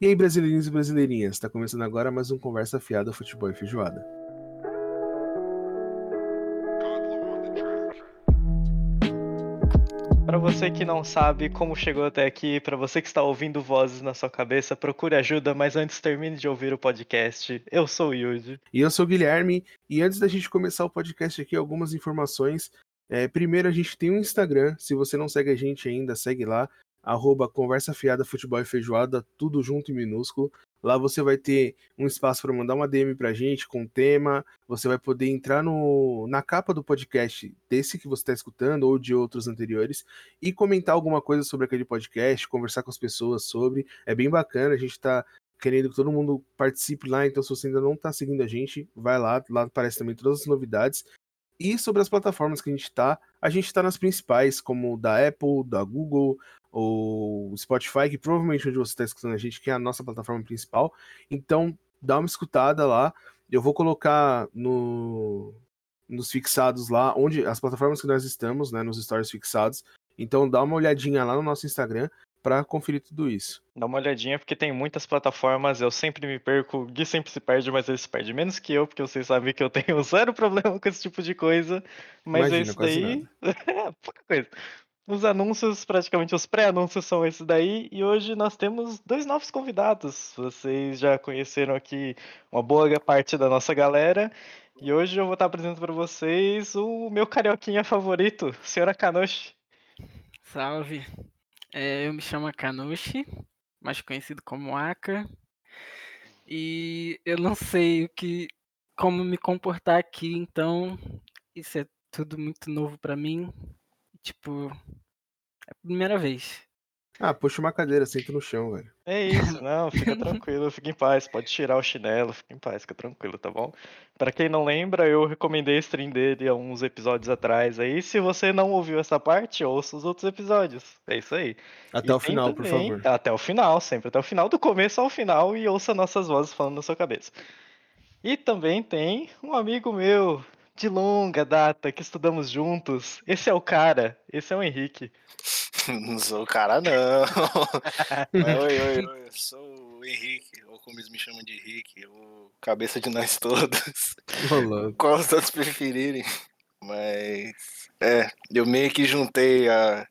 E aí, brasileirinhos e brasileirinhas, está começando agora mais um Conversa Fiada Futebol e Feijoada. Para você que não sabe como chegou até aqui, para você que está ouvindo vozes na sua cabeça, procure ajuda, mas antes termine de ouvir o podcast. Eu sou o Yuji. E eu sou o Guilherme, e antes da gente começar o podcast aqui, algumas informações. É, primeiro, a gente tem um Instagram, se você não segue a gente ainda, segue lá, arroba Conversa Fiada Futebol e Feijoada, tudo junto em minúsculo. Lá você vai ter um espaço para mandar uma DM pra gente com tema. Você vai poder entrar no, na capa do podcast desse que você está escutando ou de outros anteriores e comentar alguma coisa sobre aquele podcast, conversar com as pessoas sobre. É bem bacana, a gente está querendo que todo mundo participe lá. Então, se você ainda não está seguindo a gente, vai lá. Lá aparece também todas as novidades. E sobre as plataformas que a gente está, a gente está nas principais, como da Apple, da Google, o Spotify, que provavelmente onde você está escutando a gente, que é a nossa plataforma principal. Então, dá uma escutada lá. Eu vou colocar no, nos fixados lá, onde as plataformas que nós estamos, né, nos stories fixados. Então, dá uma olhadinha lá no nosso Instagram para conferir tudo isso. Dá uma olhadinha, porque tem muitas plataformas, eu sempre me perco, o Gui sempre se perde, mas ele se perde menos que eu, porque vocês sabem que eu tenho zero problema com esse tipo de coisa. Mas Imagina, é isso daí. Pouca coisa. Os anúncios, praticamente os pré-anúncios são esses daí, e hoje nós temos dois novos convidados. Vocês já conheceram aqui uma boa parte da nossa galera, e hoje eu vou estar apresentando para vocês o meu carioquinha favorito, senhora Kanushi. Salve! É, eu me chamo Kanushi, mais conhecido como Aka, e eu não sei o que, como me comportar aqui, então isso é tudo muito novo para mim. Tipo, é a primeira vez. Ah, puxa uma cadeira, senta no chão, velho. É isso, não, fica tranquilo, fica em paz, pode tirar o chinelo, fica em paz, fica tranquilo, tá bom? Para quem não lembra, eu recomendei a stream dele há uns episódios atrás aí, se você não ouviu essa parte, ouça os outros episódios, é isso aí. Até e o final, também, por favor. Até o final, sempre até o final, do começo ao final, e ouça nossas vozes falando na sua cabeça. E também tem um amigo meu, de longa data que estudamos juntos. Esse é o cara, esse é o Henrique. Não sou o cara, não. oi, oi, oi, eu sou o Henrique, ou como eles me chamam de Henrique, o cabeça de nós todos. Qual os outros preferirem. Mas, é, eu meio que juntei a,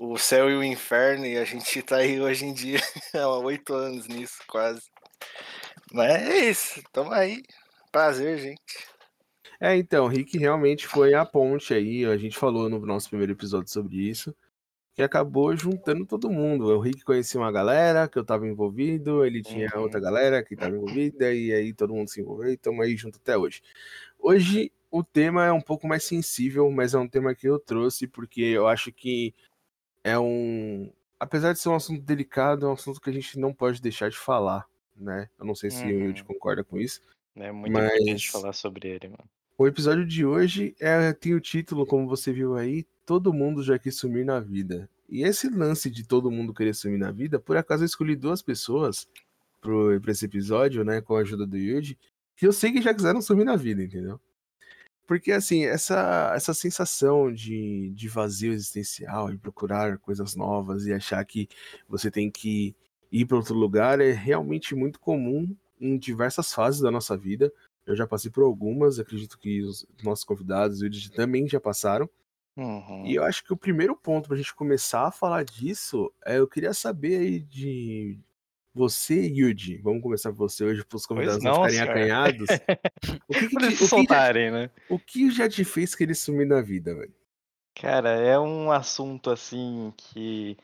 o céu e o inferno e a gente tá aí hoje em dia há oito anos nisso, quase. Mas é isso, tamo aí. Prazer, gente. É, então, Rick realmente foi a ponte aí, a gente falou no nosso primeiro episódio sobre isso, que acabou juntando todo mundo. O Rick conhecia uma galera que eu tava envolvido, ele tinha uhum. outra galera que tava envolvida, e aí todo mundo se envolveu e estamos aí junto até hoje. Hoje o tema é um pouco mais sensível, mas é um tema que eu trouxe porque eu acho que é um. Apesar de ser um assunto delicado, é um assunto que a gente não pode deixar de falar, né? Eu não sei se uhum. o Yudi concorda com isso. É muito mas... importante falar sobre ele, mano. O episódio de hoje é, tem o título, como você viu aí, Todo Mundo Já Quis Sumir na Vida. E esse lance de todo mundo querer sumir na vida, por acaso eu escolhi duas pessoas para esse episódio, né, com a ajuda do Yuji, que eu sei que já quiseram sumir na vida, entendeu? Porque, assim, essa, essa sensação de, de vazio existencial, de procurar coisas novas e achar que você tem que ir para outro lugar é realmente muito comum em diversas fases da nossa vida. Eu já passei por algumas, acredito que os nossos convidados eles também já passaram. Uhum. E eu acho que o primeiro ponto pra gente começar a falar disso é eu queria saber aí de você, Yuji. Vamos começar por você hoje para os convidados não, não ficarem acanhados. o que, que, te, soltarem, já, né? O que já te fez querer sumir na vida, velho? Cara, é um assunto assim que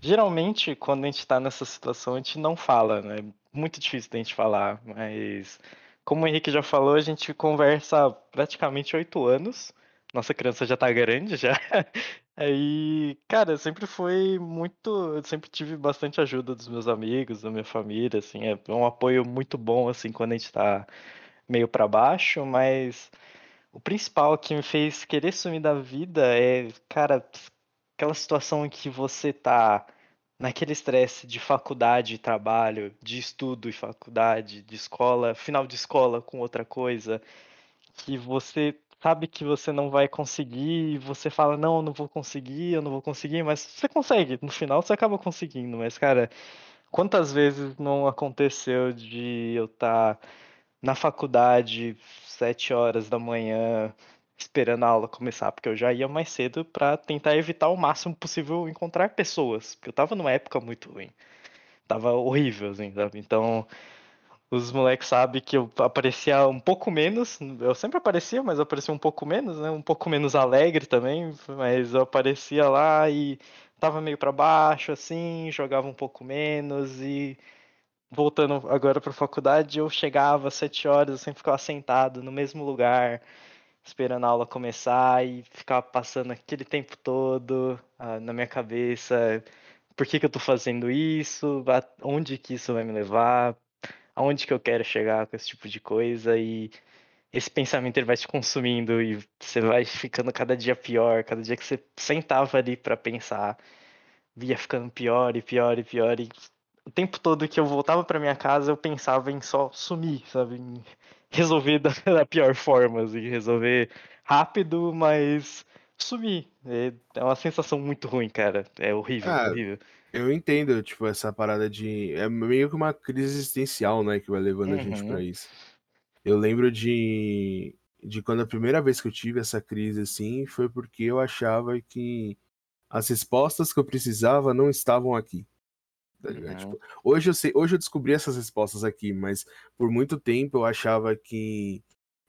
geralmente quando a gente tá nessa situação a gente não fala, né? Muito difícil da gente falar, mas como o Henrique já falou, a gente conversa há praticamente oito anos. Nossa criança já tá grande já. Aí, cara, sempre foi muito. Eu sempre tive bastante ajuda dos meus amigos, da minha família, assim. É um apoio muito bom, assim, quando a gente tá meio para baixo, mas o principal que me fez querer sumir da vida é, cara, aquela situação em que você tá naquele estresse de faculdade, trabalho, de estudo e faculdade, de escola, final de escola com outra coisa, que você sabe que você não vai conseguir, e você fala, não, eu não vou conseguir, eu não vou conseguir, mas você consegue, no final você acaba conseguindo, mas cara, quantas vezes não aconteceu de eu estar tá na faculdade sete horas da manhã esperando a aula começar, porque eu já ia mais cedo para tentar evitar o máximo possível encontrar pessoas, porque eu tava numa época muito ruim. Tava horrível, assim, sabe? Então, os moleques sabem que eu aparecia um pouco menos. Eu sempre aparecia, mas eu aparecia um pouco menos, né? Um pouco menos alegre também. Mas eu aparecia lá e tava meio para baixo, assim, jogava um pouco menos. E voltando agora pra faculdade, eu chegava às sete horas, eu sempre ficava sentado no mesmo lugar, esperando a aula começar e ficava passando aquele tempo todo ah, na minha cabeça. Por que, que eu tô fazendo isso? Onde que isso vai me levar? aonde que eu quero chegar com esse tipo de coisa e esse pensamento ele vai te consumindo e você vai ficando cada dia pior, cada dia que você sentava ali para pensar, via ficando pior e pior e pior e o tempo todo que eu voltava para minha casa eu pensava em só sumir, sabe, resolver da, da pior forma, assim, resolver rápido, mas sumir. É, é uma sensação muito ruim, cara. É horrível, ah, horrível. Eu entendo, tipo, essa parada de. É meio que uma crise existencial, né, que vai levando a gente pra uhum. isso. Eu lembro de. De quando a primeira vez que eu tive essa crise, assim, foi porque eu achava que as respostas que eu precisava não estavam aqui. Tá Uhum. Tipo, hoje eu sei, hoje eu descobri essas respostas aqui, mas por muito tempo eu achava que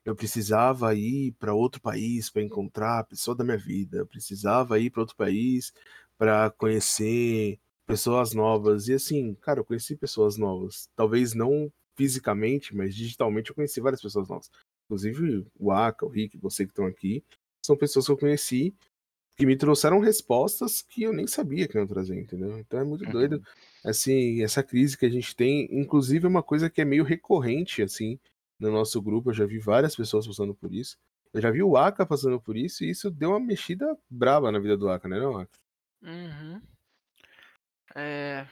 eu precisava ir para outro país para encontrar a pessoa da minha vida, eu precisava ir para outro país para conhecer pessoas novas. E assim, cara, eu conheci pessoas novas. Talvez não fisicamente, mas digitalmente eu conheci várias pessoas novas. Inclusive o Aka, o Rick, você que estão aqui, são pessoas que eu conheci que me trouxeram respostas que eu nem sabia que iam trazer, entendeu? Então é muito uhum. doido, assim, essa crise que a gente tem, inclusive é uma coisa que é meio recorrente, assim, no nosso grupo, eu já vi várias pessoas passando por isso, eu já vi o Aka passando por isso, e isso deu uma mexida braba na vida do Aka, né não, Aka? Uhum. É...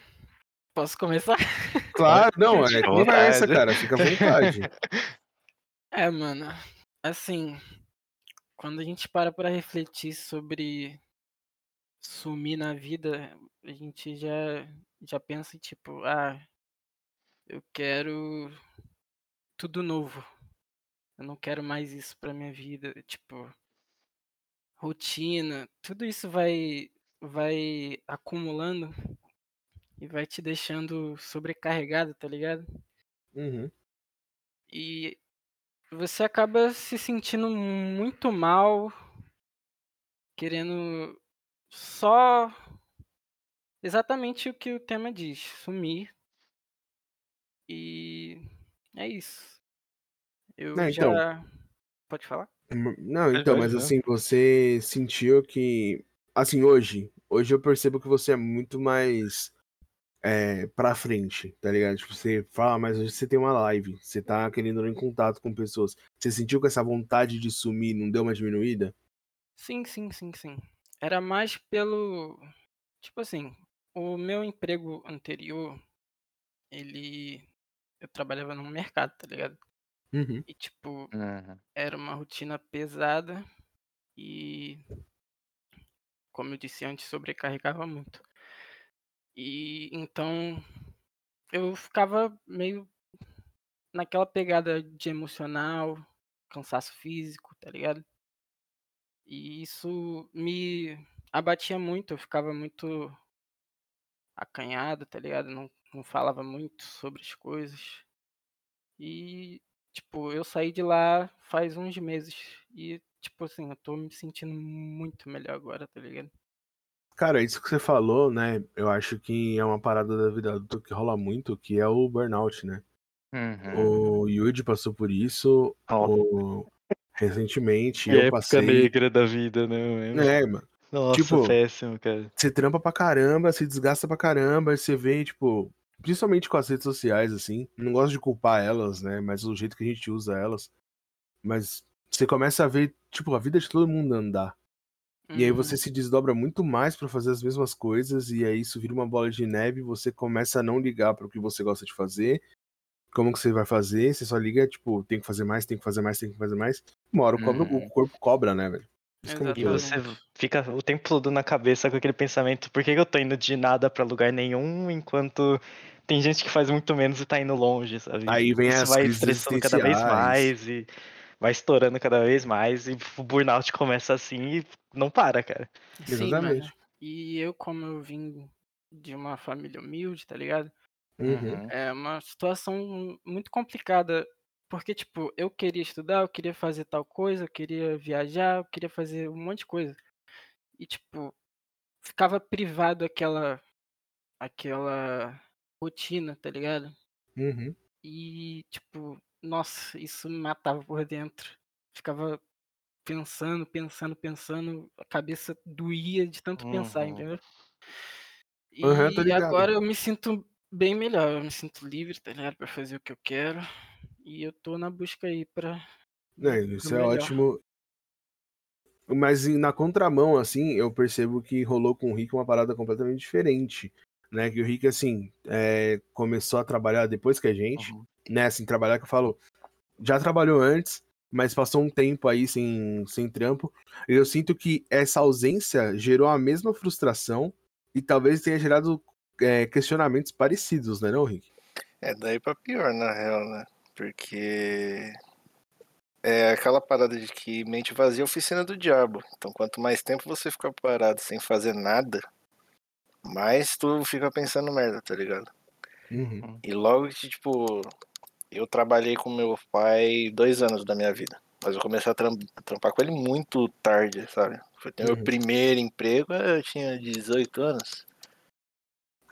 Posso começar? Claro, não, é conversa, cara, fica à vontade. É, mano, assim, quando a gente para para refletir sobre sumir na vida, a gente já, já pensa, tipo, ah, eu quero tudo novo. Eu não quero mais isso pra minha vida, tipo, rotina, tudo isso vai vai acumulando e vai te deixando sobrecarregado, tá ligado? Uhum. E você acaba se sentindo muito mal, querendo só exatamente o que o tema diz, sumir. E é isso. Eu Não, já. Então... Pode falar? Não, então, mas assim, você sentiu que. Assim, hoje. Hoje eu percebo que você é muito mais é, pra frente, tá ligado? Tipo, você fala, mas hoje você tem uma live, você tá querendo ir em contato com pessoas. Você sentiu que essa vontade de sumir não deu uma diminuída? Sim, sim, sim, sim. Era mais pelo. Tipo assim, o meu emprego anterior, ele. Eu trabalhava no mercado, tá ligado? Uhum. E, tipo, uhum. era uma rotina pesada e. Como eu disse antes, sobrecarregava muito. E então eu ficava meio naquela pegada de emocional, cansaço físico, tá ligado? E isso me abatia muito, eu ficava muito acanhado, tá ligado? Não, não falava muito sobre as coisas. E, tipo, eu saí de lá faz uns meses. E, tipo assim, eu tô me sentindo muito melhor agora, tá ligado? Cara, isso que você falou, né? Eu acho que é uma parada da vida adulta que rola muito, que é o burnout, né? Uhum. O Yuji passou por isso oh. o... recentemente. eu época passei... negra da vida, né? É, mano. Nossa, tipo, péssimo, cara. Você trampa pra caramba, se desgasta pra caramba, você vê, tipo, principalmente com as redes sociais, assim. Não gosto de culpar elas, né? Mas o jeito que a gente usa elas. Mas você começa a ver, tipo, a vida de todo mundo andar. E aí você uhum. se desdobra muito mais para fazer as mesmas coisas, e aí isso vira uma bola de neve, você começa a não ligar para o que você gosta de fazer, como que você vai fazer, você só liga, tipo, tem que fazer mais, tem que fazer mais, tem que fazer mais. Uma hora o, cobra, o uhum. corpo cobra, né, velho? E você fica o tempo todo na cabeça com aquele pensamento, por que eu tô indo de nada para lugar nenhum, enquanto tem gente que faz muito menos e tá indo longe, sabe? Aí vem Isso as vai estressando cada vez mais e vai estourando cada vez mais e o burnout começa assim e não para, cara. Sim, Exatamente. Mano. E eu, como eu vim de uma família humilde, tá ligado? Uhum. É uma situação muito complicada porque, tipo, eu queria estudar, eu queria fazer tal coisa, eu queria viajar, eu queria fazer um monte de coisa. E, tipo, ficava privado aquela aquela rotina, tá ligado? Uhum. E, tipo, nossa, isso me matava por dentro. Ficava pensando, pensando, pensando, a cabeça doía de tanto uhum. pensar, entendeu? E uhum, agora eu me sinto bem melhor, eu me sinto livre, tá ligado? Pra fazer o que eu quero. E eu tô na busca aí pra. É, isso é melhor. ótimo. Mas na contramão, assim, eu percebo que rolou com o Rick uma parada completamente diferente. Né? Que o Rick, assim, é, começou a trabalhar depois que a gente, uhum. né? Assim, trabalhar que eu falo, já trabalhou antes, mas passou um tempo aí sem, sem trampo. Eu sinto que essa ausência gerou a mesma frustração e talvez tenha gerado é, questionamentos parecidos, né, não, Rick? É daí pra pior, na real, né? Porque é aquela parada de que mente vazia é oficina do diabo. Então, quanto mais tempo você ficar parado sem fazer nada, mais tu fica pensando merda, tá ligado? Uhum. E logo que, tipo, eu trabalhei com meu pai dois anos da minha vida. Mas eu comecei a, trampar com ele muito tarde, sabe? Foi uhum. meu primeiro emprego, eu tinha 18 anos.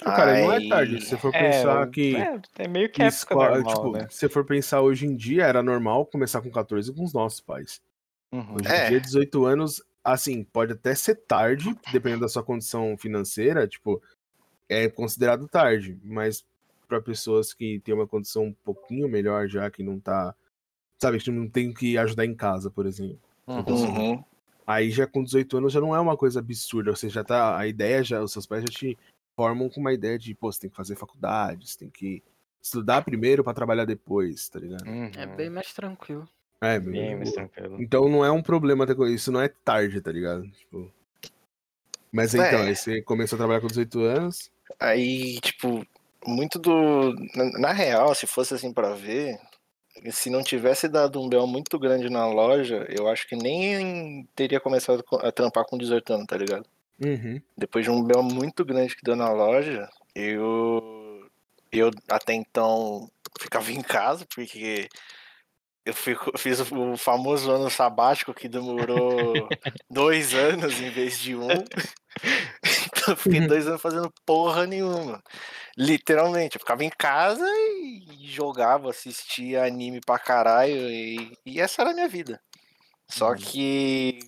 Cara, não é tarde. Se você for é, pensar que. É, é, meio que época escola, normal, tipo, né? Se você for pensar hoje em dia, era normal começar com 14 com os nossos pais. Uhum. Hoje em é. dia, 18 anos, assim, pode até ser tarde, dependendo da sua condição financeira, tipo, é considerado tarde, mas para pessoas que têm uma condição um pouquinho melhor já, que não tá. Sabe, que não tem que ajudar em casa, por exemplo. Então, assim, uhum. aí já com 18 anos já não é uma coisa absurda. Você já tá. A ideia já. Os seus pais já te formam com uma ideia de, pô, você tem que fazer faculdade, você tem que estudar primeiro para trabalhar depois, tá ligado? Uhum. É bem mais tranquilo. É, bem, bem mais tranquilo. Então não é um problema ter isso, não é tarde, tá ligado? Tipo... Mas então, é. aí você começou a trabalhar com 18 anos. Aí, tipo, muito do. Na, na real, se fosse assim para ver, se não tivesse dado um bel muito grande na loja, eu acho que nem teria começado a trampar com 18 anos, tá ligado? Uhum. Depois de um bel muito grande que deu na loja, eu, eu até então ficava em casa, porque eu fico, fiz o famoso ano sabático que demorou dois anos em vez de um. então eu fiquei uhum. dois anos fazendo porra nenhuma. Literalmente, eu ficava em casa e jogava, assistia anime pra caralho, e, e essa era a minha vida. Só uhum. que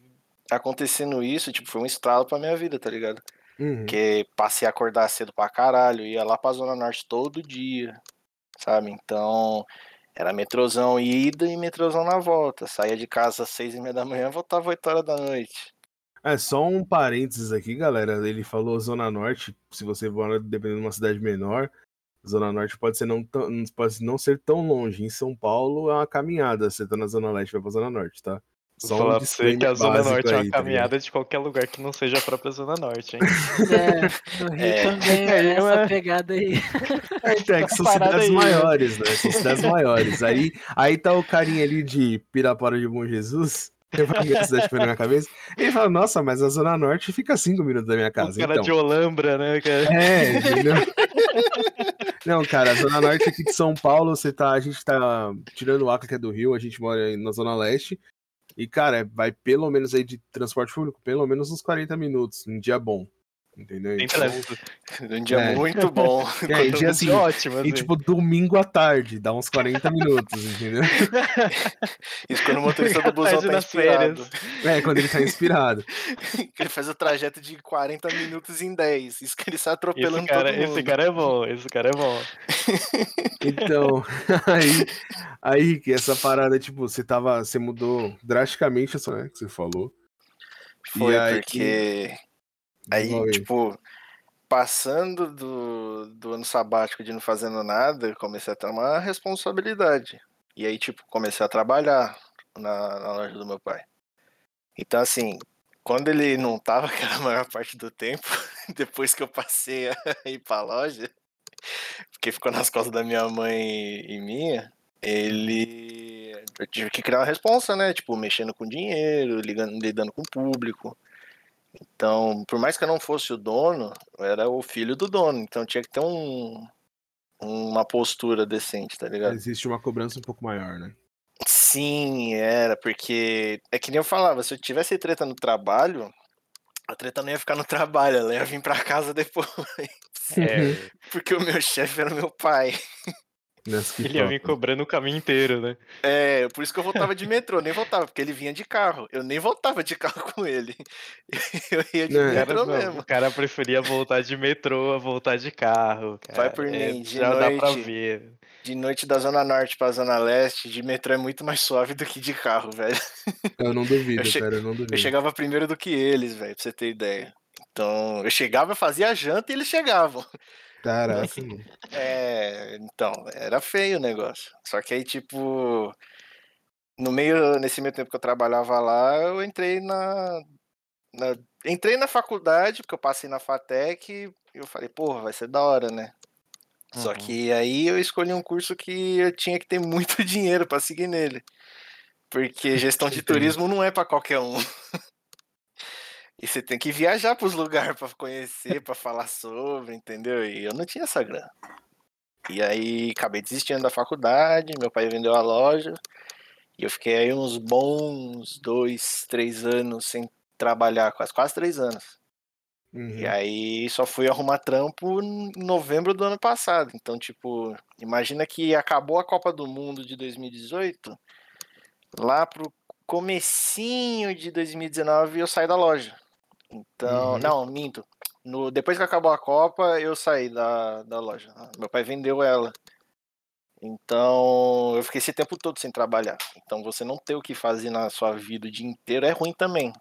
acontecendo isso, tipo, foi um estralo pra minha vida, tá ligado? Uhum. Porque passei a acordar cedo pra caralho, ia lá pra Zona Norte todo dia, sabe? Então, era metrozão ida e metrozão na volta. Saía de casa às seis e meia da manhã, voltava às oito horas da noite. É, só um parênteses aqui, galera. Ele falou Zona Norte, se você mora dependendo de uma cidade menor, Zona Norte pode, ser não, tão, pode não ser tão longe. Em São Paulo é uma caminhada. Você tá na Zona Leste, vai pra Zona Norte, tá? Só falar um pra você que a Zona Norte é uma tá caminhada de qualquer lugar que não seja a própria Zona Norte, hein? É, no Rio é. também é essa pegada aí. É, então, é que são cidades aí, maiores, né? São cidades maiores. Aí, aí tá o carinha ali de Pirapora de Bom Jesus. Eu falei a cidade na minha cabeça. Ele fala, nossa, mas a Zona Norte fica cinco minutos da minha casa. O cara então. de Olambra, né, cara? É, entendeu? Não, cara, a Zona Norte aqui de São Paulo, você tá, a gente tá tirando o Acre, que é do Rio, a gente mora na Zona Leste. E, cara, vai pelo menos aí de transporte público, pelo menos uns 40 minutos, um dia bom. Entendeu? Então, um dia é. muito bom. É, dia assim, ótimo. Assim. E tipo, domingo à tarde, dá uns 40 minutos, entendeu? Isso quando o motorista do busão tá inspirado. É, quando ele tá inspirado. ele faz o trajeto de 40 minutos em 10. Isso que ele sai atropelando esse cara, todo mundo. Esse cara é bom, esse cara é bom. Então, aí, aí que essa parada, tipo, você tava, você mudou drasticamente essa, né, que você falou. Foi aí, porque Aí, tipo, passando do, do ano sabático de não fazendo nada, comecei a ter uma responsabilidade. E aí, tipo, comecei a trabalhar na, na loja do meu pai. Então, assim, quando ele não tava, que era a maior parte do tempo, depois que eu passei a ir pra loja, porque ficou nas costas da minha mãe e minha, ele. Eu tive que criar uma responsa, né? Tipo, mexendo com dinheiro, ligando, lidando com o público. Então, por mais que eu não fosse o dono, eu era o filho do dono. Então tinha que ter um, uma postura decente, tá ligado? Existe uma cobrança um pouco maior, né? Sim, era, porque é que nem eu falava, se eu tivesse treta no trabalho, a treta não ia ficar no trabalho, ela ia vir pra casa depois. É. porque o meu chefe era meu pai. Ele ia me cobrando o caminho inteiro, né? É, por isso que eu voltava de metrô, nem voltava, porque ele vinha de carro. Eu nem voltava de carro com ele. Eu ia de não, metrô não, mesmo. O cara preferia voltar de metrô a voltar de carro. Cara. Vai por é, mim, de já noite. Dá pra ver. De noite da Zona Norte pra Zona Leste, de metrô é muito mais suave do que de carro, velho. Eu não duvido, eu cara, eu não duvido. Eu chegava primeiro do que eles, velho, pra você ter ideia. Então, eu chegava, fazia a janta e eles chegavam. Caraca. É, então, era feio o negócio. Só que aí, tipo, no meio, nesse meio tempo que eu trabalhava lá, eu entrei na, na entrei na faculdade, porque eu passei na FATEC e eu falei, porra, vai ser da hora, né? Uhum. Só que aí eu escolhi um curso que eu tinha que ter muito dinheiro para seguir nele. Porque gestão de turismo não é para qualquer um. E você tem que viajar para os lugares para conhecer, para falar sobre, entendeu? E eu não tinha essa grana. E aí acabei desistindo da faculdade, meu pai vendeu a loja. E eu fiquei aí uns bons dois, três anos sem trabalhar, quase, quase três anos. Uhum. E aí só fui arrumar trampo em novembro do ano passado. Então, tipo, imagina que acabou a Copa do Mundo de 2018. Lá pro comecinho de 2019 eu saí da loja. Então, uhum. não, minto. No, depois que acabou a Copa, eu saí da, da loja. Meu pai vendeu ela. Então, eu fiquei esse tempo todo sem trabalhar. Então, você não ter o que fazer na sua vida o dia inteiro é ruim também.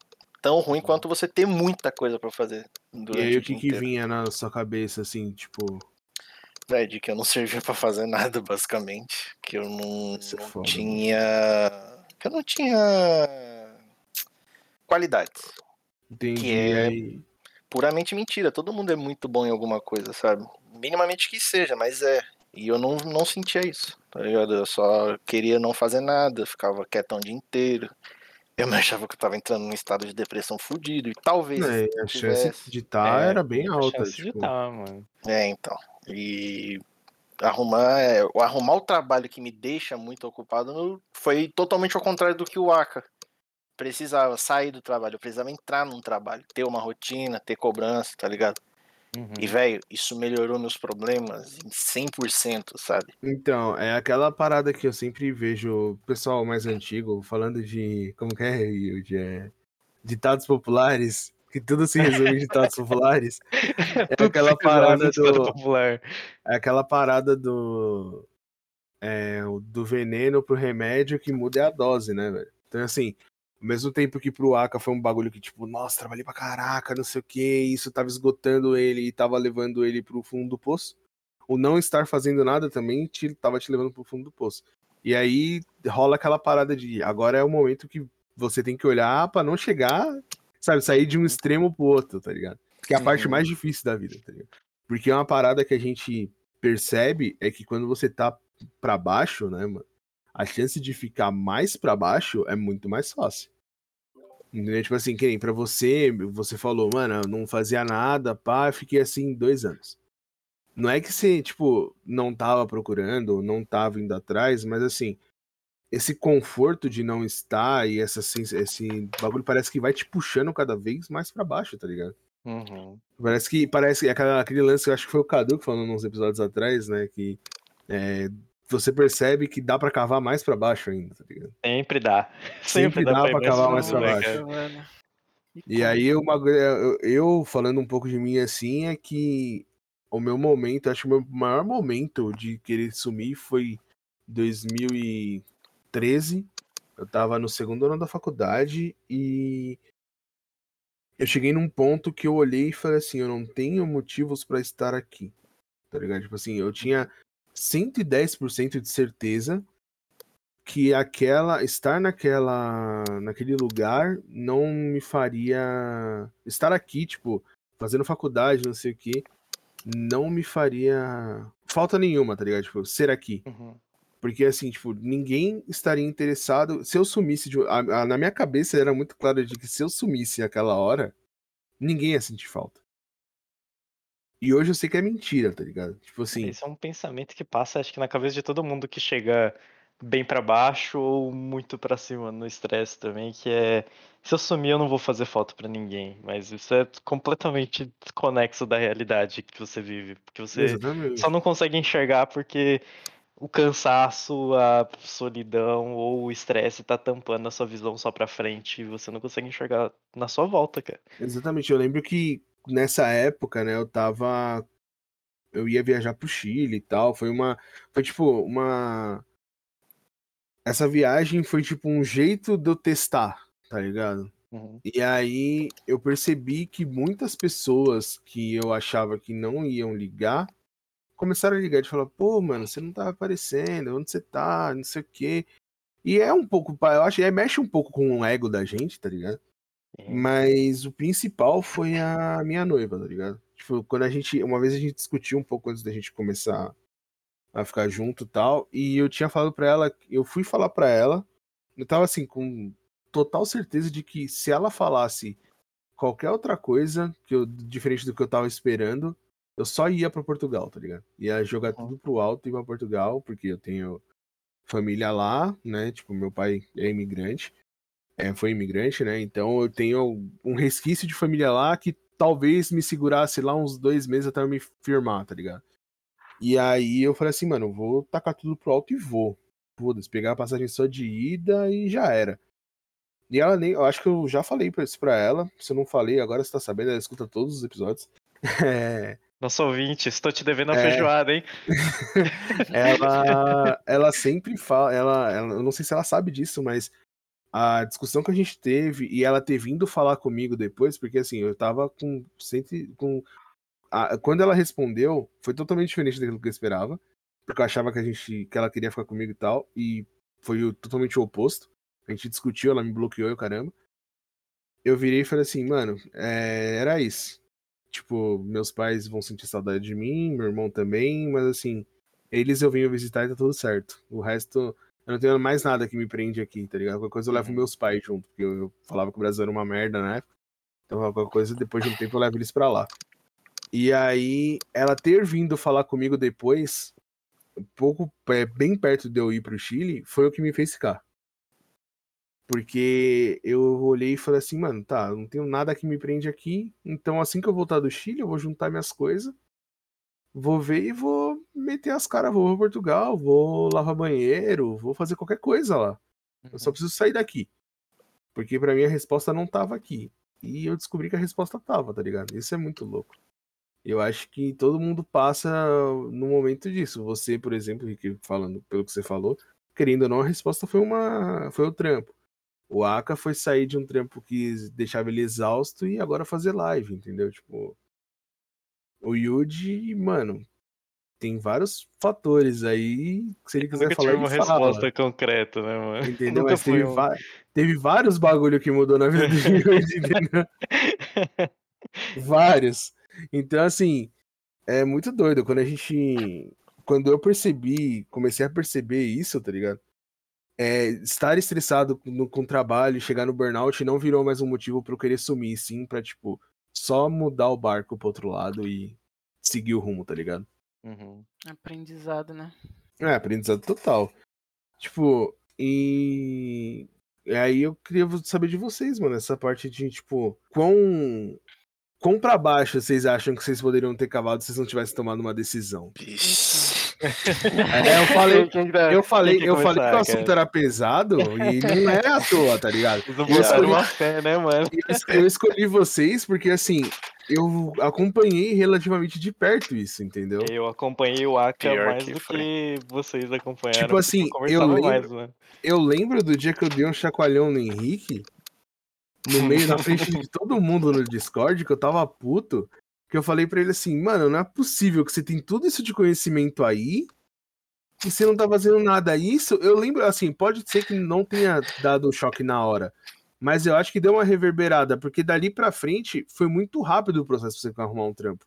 Tão ruim uhum. quanto você ter muita coisa para fazer. E aí, o que, que vinha na sua cabeça, assim, tipo. É, de que eu não servia para fazer nada, basicamente. Que eu não, é não tinha. Que eu não tinha. Qualidades. Entendi. Que é puramente mentira. Todo mundo é muito bom em alguma coisa, sabe? Minimamente que seja, mas é. E eu não, não sentia isso, tá ligado? Eu só queria não fazer nada, ficava quietão o dia inteiro. Eu me achava que eu tava entrando num estado de depressão fudido. E talvez. É, a chance de estar tá é, era bem alta. A chance tipo... de tá, mano. É, então. E arrumar, é, arrumar o trabalho que me deixa muito ocupado foi totalmente ao contrário do que o Aka precisava sair do trabalho, eu precisava entrar num trabalho, ter uma rotina, ter cobrança, tá ligado? Uhum. E, velho, isso melhorou meus problemas em 100%, sabe? Então, é aquela parada que eu sempre vejo o pessoal mais antigo falando de. Como que é, de é, ditados populares, que tudo se resume em ditados populares. É aquela parada do. Popular. É aquela parada do. É, do veneno pro remédio que muda é a dose, né, velho? Então, assim, ao mesmo tempo que pro Aka foi um bagulho que, tipo, nossa, trabalhei pra caraca, não sei o que, isso tava esgotando ele e tava levando ele pro fundo do poço. O não estar fazendo nada também te, tava te levando pro fundo do poço. E aí rola aquela parada de agora é o momento que você tem que olhar para não chegar, sabe, sair de um extremo pro outro, tá ligado? Que é a parte mais difícil da vida, tá ligado? Porque é uma parada que a gente percebe é que quando você tá para baixo, né, mano, a chance de ficar mais para baixo é muito mais fácil. Entendeu? Tipo assim, que nem pra você, você falou, mano, eu não fazia nada, pá, fiquei assim dois anos. Não é que você, tipo, não tava procurando, não tava indo atrás, mas assim, esse conforto de não estar e essa, esse bagulho parece que vai te puxando cada vez mais para baixo, tá ligado? Uhum. Parece que parece aquele lance que eu acho que foi o Cadu que falou nos episódios atrás, né? Que é, você percebe que dá para cavar mais para baixo ainda, tá ligado? Sempre dá. Sempre, Sempre dá, dá para cavar mais para baixo. E aí eu, eu, eu, falando um pouco de mim assim, é que o meu momento, acho que o meu maior momento de querer sumir foi 2013. Eu tava no segundo ano da faculdade e eu cheguei num ponto que eu olhei e falei assim, eu não tenho motivos para estar aqui. Tá ligado? Tipo assim, eu tinha 110% de certeza que aquela estar naquela naquele lugar não me faria estar aqui, tipo, fazendo faculdade, não sei o que, não me faria falta nenhuma, tá ligado? Tipo, ser aqui. Uhum. Porque assim, tipo, ninguém estaria interessado. Se eu sumisse de. A, a, na minha cabeça era muito claro de que se eu sumisse aquela hora, ninguém ia sentir falta. E hoje eu sei que é mentira, tá ligado? Tipo assim. Esse é um pensamento que passa, acho que na cabeça de todo mundo que chega bem para baixo ou muito para cima no estresse também, que é se eu sumir eu não vou fazer falta para ninguém, mas isso é completamente desconexo da realidade que você vive, porque você Exatamente. só não consegue enxergar porque o cansaço, a solidão ou o estresse tá tampando a sua visão só para frente e você não consegue enxergar na sua volta, cara. Exatamente, eu lembro que nessa época, né, eu tava eu ia viajar pro Chile e tal, foi uma foi tipo uma essa viagem foi tipo um jeito de eu testar, tá ligado? Uhum. E aí eu percebi que muitas pessoas que eu achava que não iam ligar começaram a ligar de falar, pô, mano, você não tá aparecendo, onde você tá, não sei o quê. E é um pouco, eu acho, é, mexe um pouco com o ego da gente, tá ligado? Uhum. Mas o principal foi a minha noiva, tá ligado? Tipo, quando a gente, uma vez a gente discutiu um pouco antes da gente começar a ficar junto e tal. E eu tinha falado para ela, eu fui falar para ela, eu tava assim, com total certeza de que se ela falasse qualquer outra coisa, que eu, diferente do que eu tava esperando, eu só ia para Portugal, tá ligado? Ia jogar uhum. tudo pro alto e ir pra Portugal, porque eu tenho família lá, né? Tipo, meu pai é imigrante, é, foi imigrante, né? Então eu tenho um resquício de família lá que talvez me segurasse lá uns dois meses até eu me firmar, tá ligado? E aí eu falei assim, mano, vou tacar tudo pro alto e vou. Foda-se, pegar a passagem só de ida e já era. E ela nem. Eu acho que eu já falei isso pra ela. Se eu não falei, agora você tá sabendo, ela escuta todos os episódios. É... Nosso ouvinte, estou te devendo a é... feijoada, hein? ela, ela sempre fala. Ela, ela, eu não sei se ela sabe disso, mas a discussão que a gente teve e ela ter vindo falar comigo depois, porque assim, eu tava com, com a, quando ela respondeu, foi totalmente diferente daquilo que eu esperava. Porque eu achava que a gente. que ela queria ficar comigo e tal. E foi o, totalmente o oposto. A gente discutiu, ela me bloqueou e caramba. Eu virei e falei assim, mano, é, era isso. Tipo, meus pais vão sentir saudade de mim, meu irmão também, mas assim, eles eu venho visitar e tá tudo certo. O resto, eu não tenho mais nada que me prende aqui, tá ligado? Qualquer coisa eu levo uhum. meus pais junto, porque eu, eu, falava que o Brasil era uma merda na época. Então qualquer coisa, depois de um tempo eu levo eles pra lá. E aí, ela ter vindo falar comigo depois, um pouco é, bem perto de eu ir pro Chile, foi o que me fez ficar. Porque eu olhei e falei assim, mano, tá, não tenho nada que me prende aqui, então assim que eu voltar do Chile, eu vou juntar minhas coisas, vou ver e vou meter as caras, vou pra Portugal, vou lavar banheiro, vou fazer qualquer coisa lá. Eu só uhum. preciso sair daqui. Porque para mim a resposta não tava aqui. E eu descobri que a resposta tava, tá ligado? Isso é muito louco. Eu acho que todo mundo passa no momento disso. Você, por exemplo, Rick, falando pelo que você falou, querendo ou não, a resposta foi uma foi o trampo. O Aka foi sair de um trampo que deixava ele exausto e agora fazer live, entendeu? Tipo, o Yuji, mano, tem vários fatores aí que se ele quiser Nunca falar, tive uma resposta concreta, né, mano? Entendeu? Mas teve, um... teve vários bagulho que mudou na vida do Yuji, entendeu? vários. Então, assim, é muito doido. Quando a gente. Quando eu percebi, comecei a perceber isso, tá ligado? É, estar estressado no, com o trabalho, chegar no burnout não virou mais um motivo para eu querer sumir, sim, pra, tipo, só mudar o barco pro outro lado e seguir o rumo, tá ligado? Uhum. Aprendizado, né? É, aprendizado total. Tipo, e... e aí eu queria saber de vocês, mano, essa parte de, tipo, quão Quão pra baixo vocês acham que vocês poderiam ter cavado se vocês não tivessem tomado uma decisão? É, eu falei, eu falei, eu falei que o assunto era pesado e não é à toa, tá ligado? Eu escolhi, uma fé, né, mano? Eu escolhi vocês porque assim, eu acompanhei relativamente de perto isso, entendeu? Eu acompanhei o Aka Pior mais que do foi. que vocês acompanharam. Tipo assim, eu lembro, mais, né? eu lembro do dia que eu dei um chacoalhão no Henrique no meio, na frente de todo mundo no Discord, que eu tava puto, que eu falei para ele assim, mano, não é possível que você tem tudo isso de conhecimento aí e você não tá fazendo nada. Isso, eu lembro, assim, pode ser que não tenha dado choque na hora, mas eu acho que deu uma reverberada, porque dali pra frente foi muito rápido o processo pra você arrumar um trampo.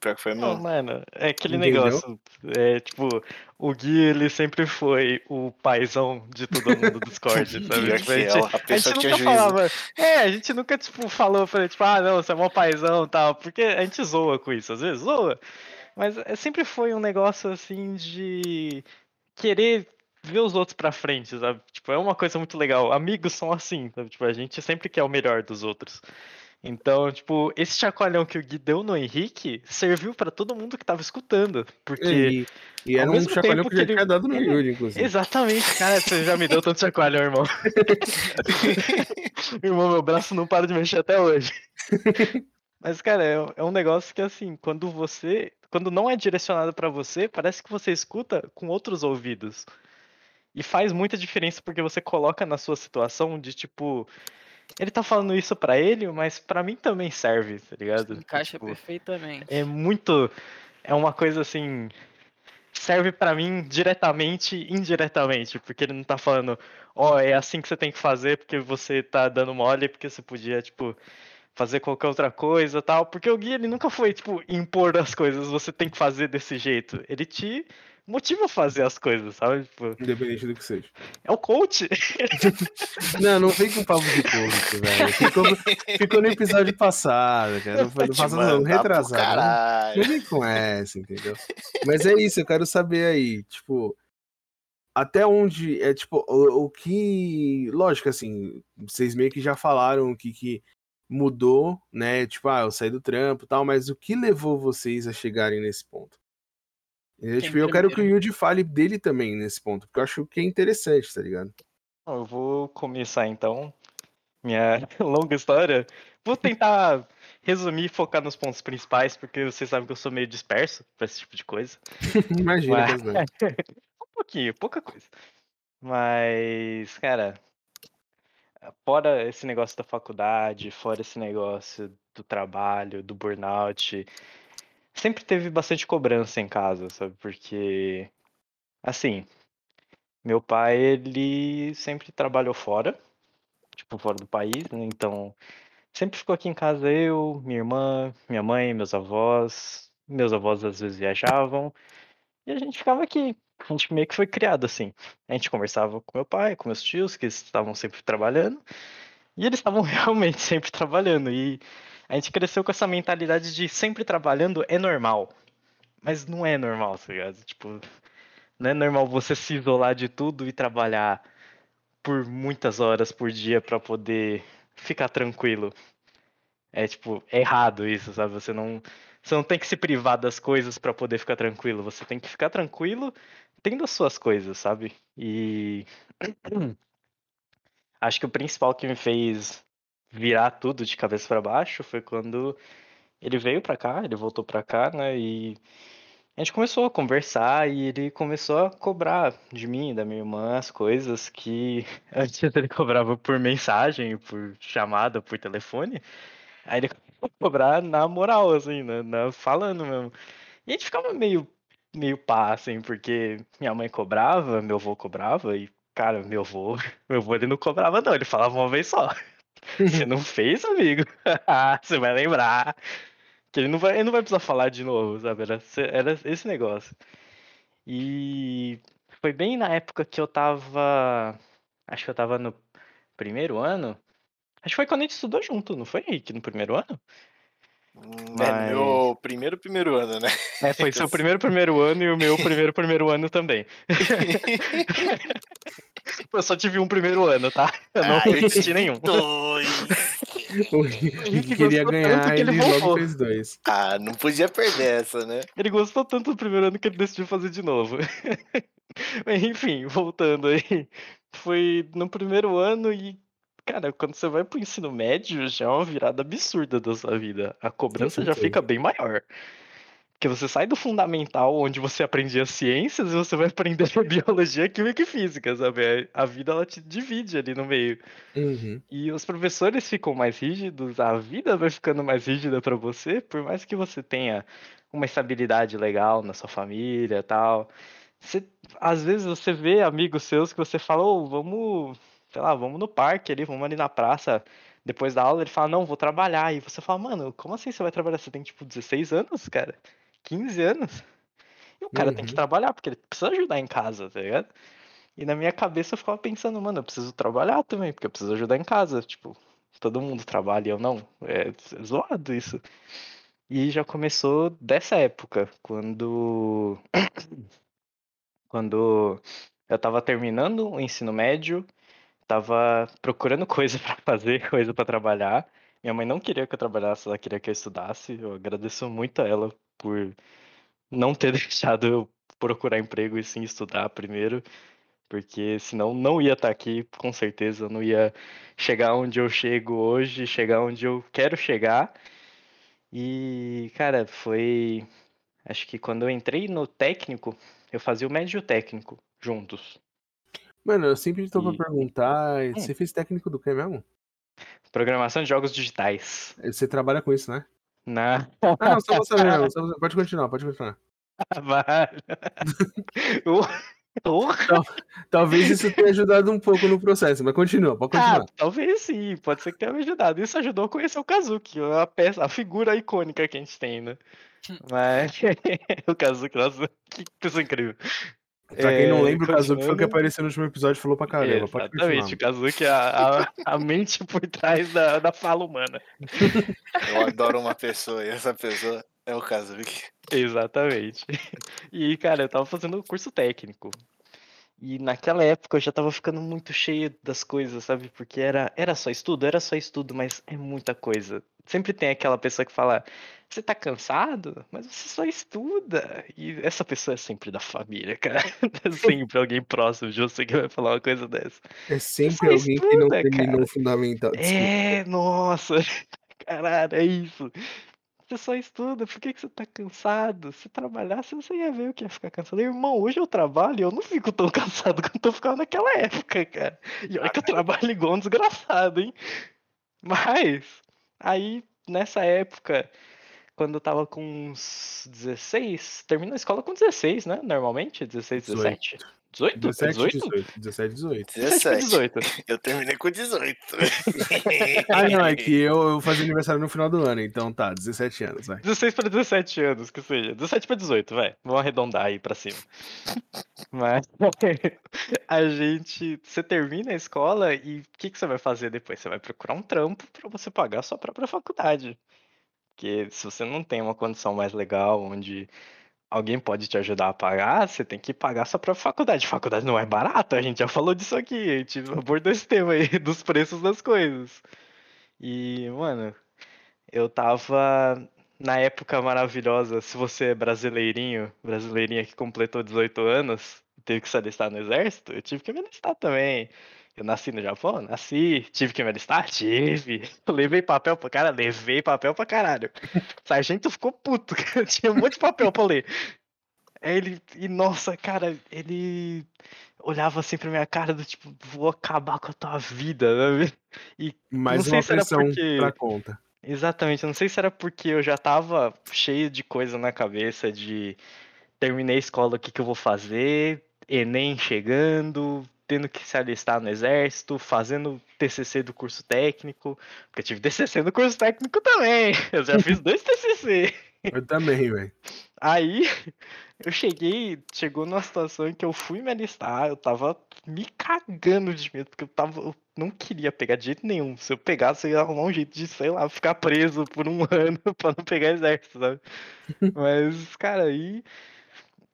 Pior que foi mesmo. Não, mano, é aquele Entendeu? negócio. É, tipo, o Gui, ele sempre foi o paizão de todo mundo do Discord, sabe? Tipo, a, gente, a, a gente nunca falava. É, a gente nunca, tipo, falou pra tipo, ah, não, você é mó paizão e tal. Porque a gente zoa com isso, às vezes zoa. Mas é, sempre foi um negócio assim de querer ver os outros pra frente, sabe? Tipo, é uma coisa muito legal. Amigos são assim, sabe? Tipo, a gente sempre quer o melhor dos outros. Então, tipo, esse chacoalhão que o Gui deu no Henrique serviu para todo mundo que tava escutando. Porque. E, e era um chacoalhão que, que já ele... tinha dado no Yuri, inclusive. Exatamente, cara, você já me deu tanto chacoalhão, irmão. irmão, meu braço não para de mexer até hoje. Mas, cara, é, é um negócio que, assim, quando você. Quando não é direcionado para você, parece que você escuta com outros ouvidos. E faz muita diferença porque você coloca na sua situação de tipo ele tá falando isso para ele, mas para mim também serve, tá ligado? Encaixa tipo, perfeitamente. É muito. É uma coisa assim. Serve para mim diretamente e indiretamente, porque ele não tá falando, ó, oh, é assim que você tem que fazer porque você tá dando mole, porque você podia, tipo, fazer qualquer outra coisa tal. Porque o Gui, ele nunca foi, tipo, impor as coisas, você tem que fazer desse jeito. Ele te motiva a fazer as coisas, sabe? Tipo, Independente do que seja. É o coach. não, não vem com papo de coach, velho. Ficou, ficou, no episódio passado, cara. Não, não faça não, retrasado. Não vem com essa, entendeu? Mas é isso, eu quero saber aí, tipo, até onde é tipo o, o que. Lógico, assim, vocês meio que já falaram o que, que mudou, né? Tipo, ah, eu saí do trampo e tal, mas o que levou vocês a chegarem nesse ponto? Eu, tipo, eu quero que o Yuji fale dele também nesse ponto, porque eu acho que é interessante, tá ligado? Eu vou começar então minha longa história. Vou tentar resumir e focar nos pontos principais, porque vocês sabem que eu sou meio disperso pra esse tipo de coisa. Imagina, Mas... um pouquinho, pouca coisa. Mas, cara, fora esse negócio da faculdade, fora esse negócio do trabalho, do burnout, sempre teve bastante cobrança em casa, sabe? Porque, assim, meu pai, ele sempre trabalhou fora, tipo, fora do país, né? Então, sempre ficou aqui em casa eu, minha irmã, minha mãe, meus avós. Meus avós às vezes viajavam. E a gente ficava aqui. A gente meio que foi criado assim. A gente conversava com meu pai, com meus tios, que estavam sempre trabalhando. E eles estavam realmente sempre trabalhando. E a gente cresceu com essa mentalidade de sempre trabalhando é normal. Mas não é normal, tá ligado? Tipo, não é normal você se isolar de tudo e trabalhar por muitas horas por dia para poder ficar tranquilo. É tipo, é errado isso, sabe? Você não, você não tem que se privar das coisas para poder ficar tranquilo. Você tem que ficar tranquilo tendo as suas coisas, sabe? E acho que o principal que me fez virar tudo de cabeça para baixo foi quando ele veio para cá, ele voltou para cá, né? E a gente começou a conversar e ele começou a cobrar de mim da minha irmã as coisas que antes ele cobrava por mensagem, por chamada, por telefone. Aí ele começou a cobrar na moral, assim, né? Na, falando mesmo. E a gente ficava meio, meio pá, assim, porque minha mãe cobrava, meu avô cobrava, e, cara, meu avô, meu avô ele não cobrava, não, ele falava uma vez só. Você não fez, amigo? Você vai lembrar. Que ele não vai, ele não vai precisar falar de novo, sabe? Era, era esse negócio. E foi bem na época que eu tava. Acho que eu tava no primeiro ano. Acho que foi quando a gente estudou junto, não foi, Henrique, no primeiro ano? Mas... É, meu primeiro primeiro ano, né? É, foi seu primeiro primeiro ano e o meu primeiro primeiro ano também. eu só tive um primeiro ano, tá? Eu não assisti nenhum. Dois. o Henrique queria ganhar, ele, ele logo fez dois. Ah, não podia perder essa, né? Ele gostou tanto do primeiro ano que ele decidiu fazer de novo. Enfim, voltando aí. Foi no primeiro ano e Cara, quando você vai pro ensino médio, já é uma virada absurda da sua vida. A cobrança já fica bem maior. Porque você sai do fundamental, onde você aprendia ciências, e você vai aprender biologia, química e física, sabe? A vida, ela te divide ali no meio. Uhum. E os professores ficam mais rígidos, a vida vai ficando mais rígida para você, por mais que você tenha uma estabilidade legal na sua família e tal. você, às vezes você vê amigos seus que você fala, ô, oh, vamos, sei lá, vamos no parque ali, vamos ali na praça depois da aula, ele fala, não, vou trabalhar. E você fala, mano, como assim você vai trabalhar? Você tem tipo 16 anos, cara? 15 anos? E o cara uhum. tem que uhum. trabalhar, porque ele precisa ajudar em casa, tá ligado? E na minha cabeça eu ficava pensando, mano, eu preciso trabalhar também, porque eu preciso ajudar em casa. Tipo, todo mundo trabalha e eu não. É, é zoado isso. E já começou dessa época, quando. quando eu tava terminando o ensino médio, tava procurando coisa para fazer, coisa para trabalhar. Minha mãe não queria que eu trabalhasse, ela queria que eu estudasse. Eu agradeço muito a ela por não ter deixado eu procurar emprego e sim estudar primeiro, porque senão não ia estar tá aqui, com certeza, não ia chegar onde eu chego hoje, chegar onde eu quero chegar. E, cara, foi. Acho que quando eu entrei no técnico, eu fazia o médio técnico juntos. Mano, eu sempre estou e... pra perguntar, hum. você fez técnico do que mesmo? Programação de jogos digitais. Você trabalha com isso, né? Não. Ah, não, só você mesmo. Pode continuar, pode continuar. Tal, talvez isso tenha ajudado um pouco no processo, mas continua, pode ah, continuar. Ah, talvez sim, pode ser que tenha me ajudado. Isso ajudou a conhecer o Kazuki, a peça, a figura icônica que a gente tem, né? Mas o Kazuki, nossa, que pessoa incrível. Pra quem não lembra, o Kazuki foi o que apareceu no último episódio e falou pra caramba. Exatamente, o Kazuki é a, a, a, mente por trás da, da fala humana. Eu adoro uma pessoa e essa pessoa é o Kazuki. Exatamente. E, cara, eu tava fazendo curso técnico. E naquela época eu já tava ficando muito cheio das coisas, sabe? Porque era, era só estudo, era só estudo, mas é muita coisa. Sempre tem aquela pessoa que fala, você tá cansado? Mas você só estuda. E essa pessoa é sempre da família, cara. É sempre alguém próximo de você que vai falar uma coisa dessa. É sempre alguém estuda, que não terminou o fundamental. Desculpa. É, nossa. Caralho, é isso. Você só estuda, por que, que você tá cansado? Se trabalhasse, você ia ver o que ia ficar cansado. Irmão, hoje eu trabalho e eu não fico tão cansado quanto eu ficava naquela época, cara. E olha que eu trabalho igual um desgraçado, hein? Mas, aí, nessa época, quando eu tava com uns 16, termina a escola com 16, né? Normalmente, 16, 17. 18? 17, 18? 17, 18. 17, 18. Eu terminei com 18. ah, não, é que eu, eu fazia aniversário no final do ano, então tá, 17 anos, vai. 16 para 17 anos, que seja. 17 para 18, vai. Vamos arredondar aí pra cima. Mas a gente. Você termina a escola e o que, que você vai fazer depois? Você vai procurar um trampo para você pagar a sua própria faculdade. Porque se você não tem uma condição mais legal, onde alguém pode te ajudar a pagar, você tem que pagar sua própria faculdade. Faculdade não é barata, a gente já falou disso aqui, a gente abordou esse tema aí dos preços das coisas. E, mano, eu tava na época maravilhosa, se você é brasileirinho, brasileirinha que completou 18 anos, teve que se alistar no exército, eu tive que me alistar também. Eu nasci no Japão? Nasci. Tive que me alistar? Tive. levei papel pra cara? Levei papel pra caralho. Sargento ficou puto, tinha um monte de papel pra ler. Aí ele. E nossa, cara, ele olhava assim pra minha cara do tipo, vou acabar com a tua vida, né? E Mais não sei se era porque... pra conta. Exatamente, não sei se era porque eu já tava cheio de coisa na cabeça de terminei a escola, o que, que eu vou fazer, Enem chegando, tendo que se alistar no exército, fazendo TCC do curso técnico, porque eu tive TCC no curso técnico também. Eu já fiz dois TCC. Eu também, velho. Aí eu cheguei, chegou numa situação em que eu fui me alistar, eu tava me cagando de medo, porque eu tava, eu não queria pegar de jeito nenhum. Se eu pegasse, eu ia arrumar um jeito de, sei lá, ficar preso por um ano pra não pegar exército, sabe? Mas, cara, aí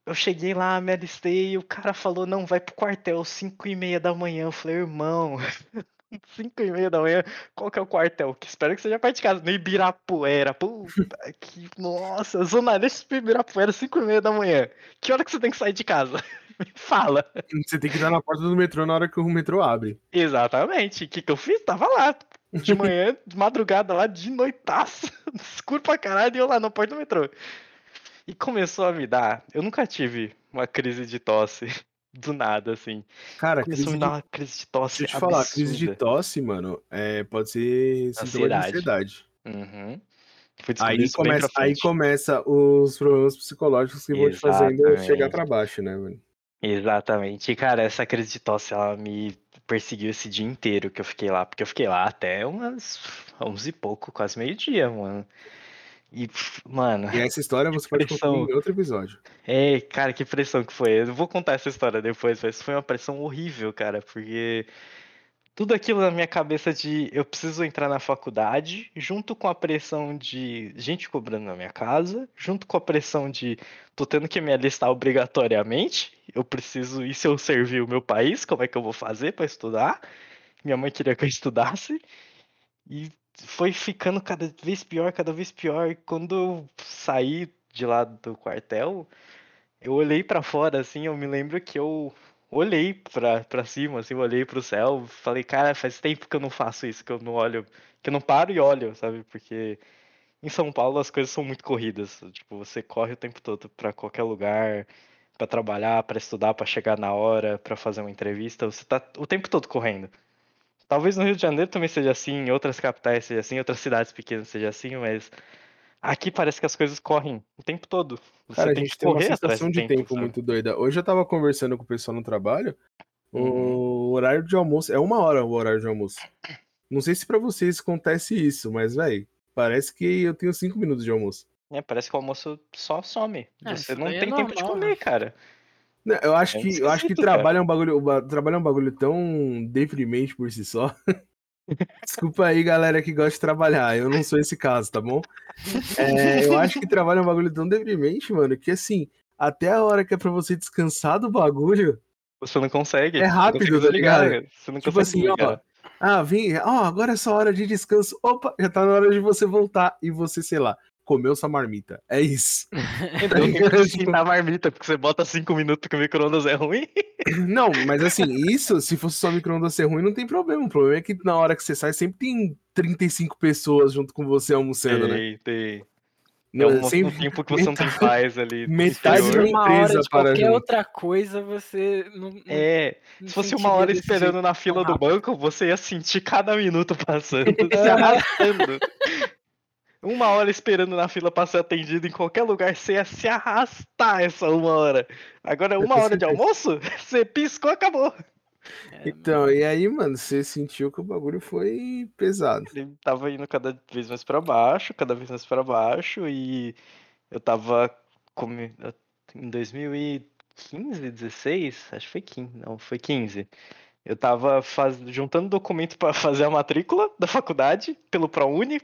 eu cheguei lá, me alistei, e o cara falou, não, vai pro quartel, 5 e meia da manhã. Eu falei, irmão, 5 e meia da manhã, qual que é o quartel? Que espero que seja perto de casa, no Ibirapuera. Puta que. Nossa, Zona Leste pro Ibirapuera, 5 e meia da manhã. Que hora que você tem que sair de casa? Me fala. Você tem que estar na porta do metrô na hora que o metrô abre. Exatamente. O que, que eu fiz? Tava lá. De manhã, de madrugada lá, de noitaço, escuro pra caralho, e eu lá na porta do metrô. E começou a me dar. Eu nunca tive uma crise de tosse do nada, assim. Cara, começou a me dar uma crise de tosse. Deixa eu te falar, crise de tosse, mano, é, pode ser sintoma de ansiedade. Uhum. Aí começa, aí começa os problemas psicológicos que vão te fazendo chegar pra baixo, né, mano? Exatamente. E, cara, essa crise de tosse, ela me perseguiu esse dia inteiro que eu fiquei lá. Porque eu fiquei lá até umas 11 e pouco, quase meio-dia, mano. E, mano. E essa história você pode contar em outro episódio. É, cara, que pressão que foi. Eu vou contar essa história depois, mas foi uma pressão horrível, cara, porque tudo aquilo na minha cabeça de eu preciso entrar na faculdade, junto com a pressão de gente cobrando na minha casa, junto com a pressão de tô tendo que me alistar obrigatoriamente, eu preciso, e se eu servir o meu país, como é que eu vou fazer para estudar? Minha mãe queria que eu estudasse, e foi ficando cada vez pior, cada vez pior. Quando eu saí de lá do quartel, eu olhei para fora, assim, eu me lembro que eu olhei pra cima, assim, olhei pro céu, falei, cara, faz tempo que eu não faço isso, que eu não olho, que eu não paro e olho, sabe? Porque em São Paulo as coisas são muito corridas. Tipo, você corre o tempo todo para qualquer lugar, para trabalhar, para estudar, para chegar na hora, para fazer uma entrevista, você tá o tempo todo correndo. Talvez no Rio de Janeiro também seja assim, em outras capitais seja assim, em outras cidades pequenas seja assim, mas Aqui parece que as coisas correm o tempo todo. Você Cara, tem a gente tem uma sensação de tempo, tempo muito doida. Hoje eu tava conversando com o pessoal no trabalho. Uhum. O horário de almoço é uma hora o horário de almoço. Não sei se para vocês acontece isso, mas velho, parece que eu tenho cinco minutos de almoço. É, parece que o almoço só some. É, Você não tem é tempo de comer, cara. Não, eu acho é que eu acho que trabalho é um bagulho, trabalho é um bagulho tão deprimente por si só. Desculpa aí, galera que gosta de trabalhar. Eu não sou esse caso, tá bom? É, eu acho que trabalho é um bagulho tão deprimente, mano, que assim, até a hora que é pra você descansar do bagulho. Você não consegue. É rápido, tá ligado? Você não tipo assim, ó. Ah, vim, ó, agora é só hora de descanso. Opa, já tá na hora de você voltar e você, sei lá, comeu sua marmita. É isso. Então, esquentar a marmita, porque você bota 5 minutos que o micro-ondas é ruim. Não, mas assim, isso, se fosse só micro-ondas ser ruim, não tem problema. O problema é que na hora que você sai, sempre tem 35 pessoas junto com você almoçando, tem, né? Tem, não, é um sempre... tempo que você não tem paz ali. Metade da empresa de para qualquer outra coisa, você não. É, não se fosse uma hora esperando na fila do banco, você ia sentir cada minuto passando, se arrastando uma hora esperando na fila para ser atendido em qualquer lugar, você ia se arrastar essa uma hora. Agora, uma hora de almoço, você piscou, acabou. É, então, e aí, mano, você sentiu que o bagulho foi pesado. Ele tava indo cada vez mais para baixo, cada vez mais para baixo, e eu tava com... em 2015, 16, acho que foi 15, não, foi 15. Eu tava faz... juntando documento para fazer a matrícula da faculdade pelo ProUni,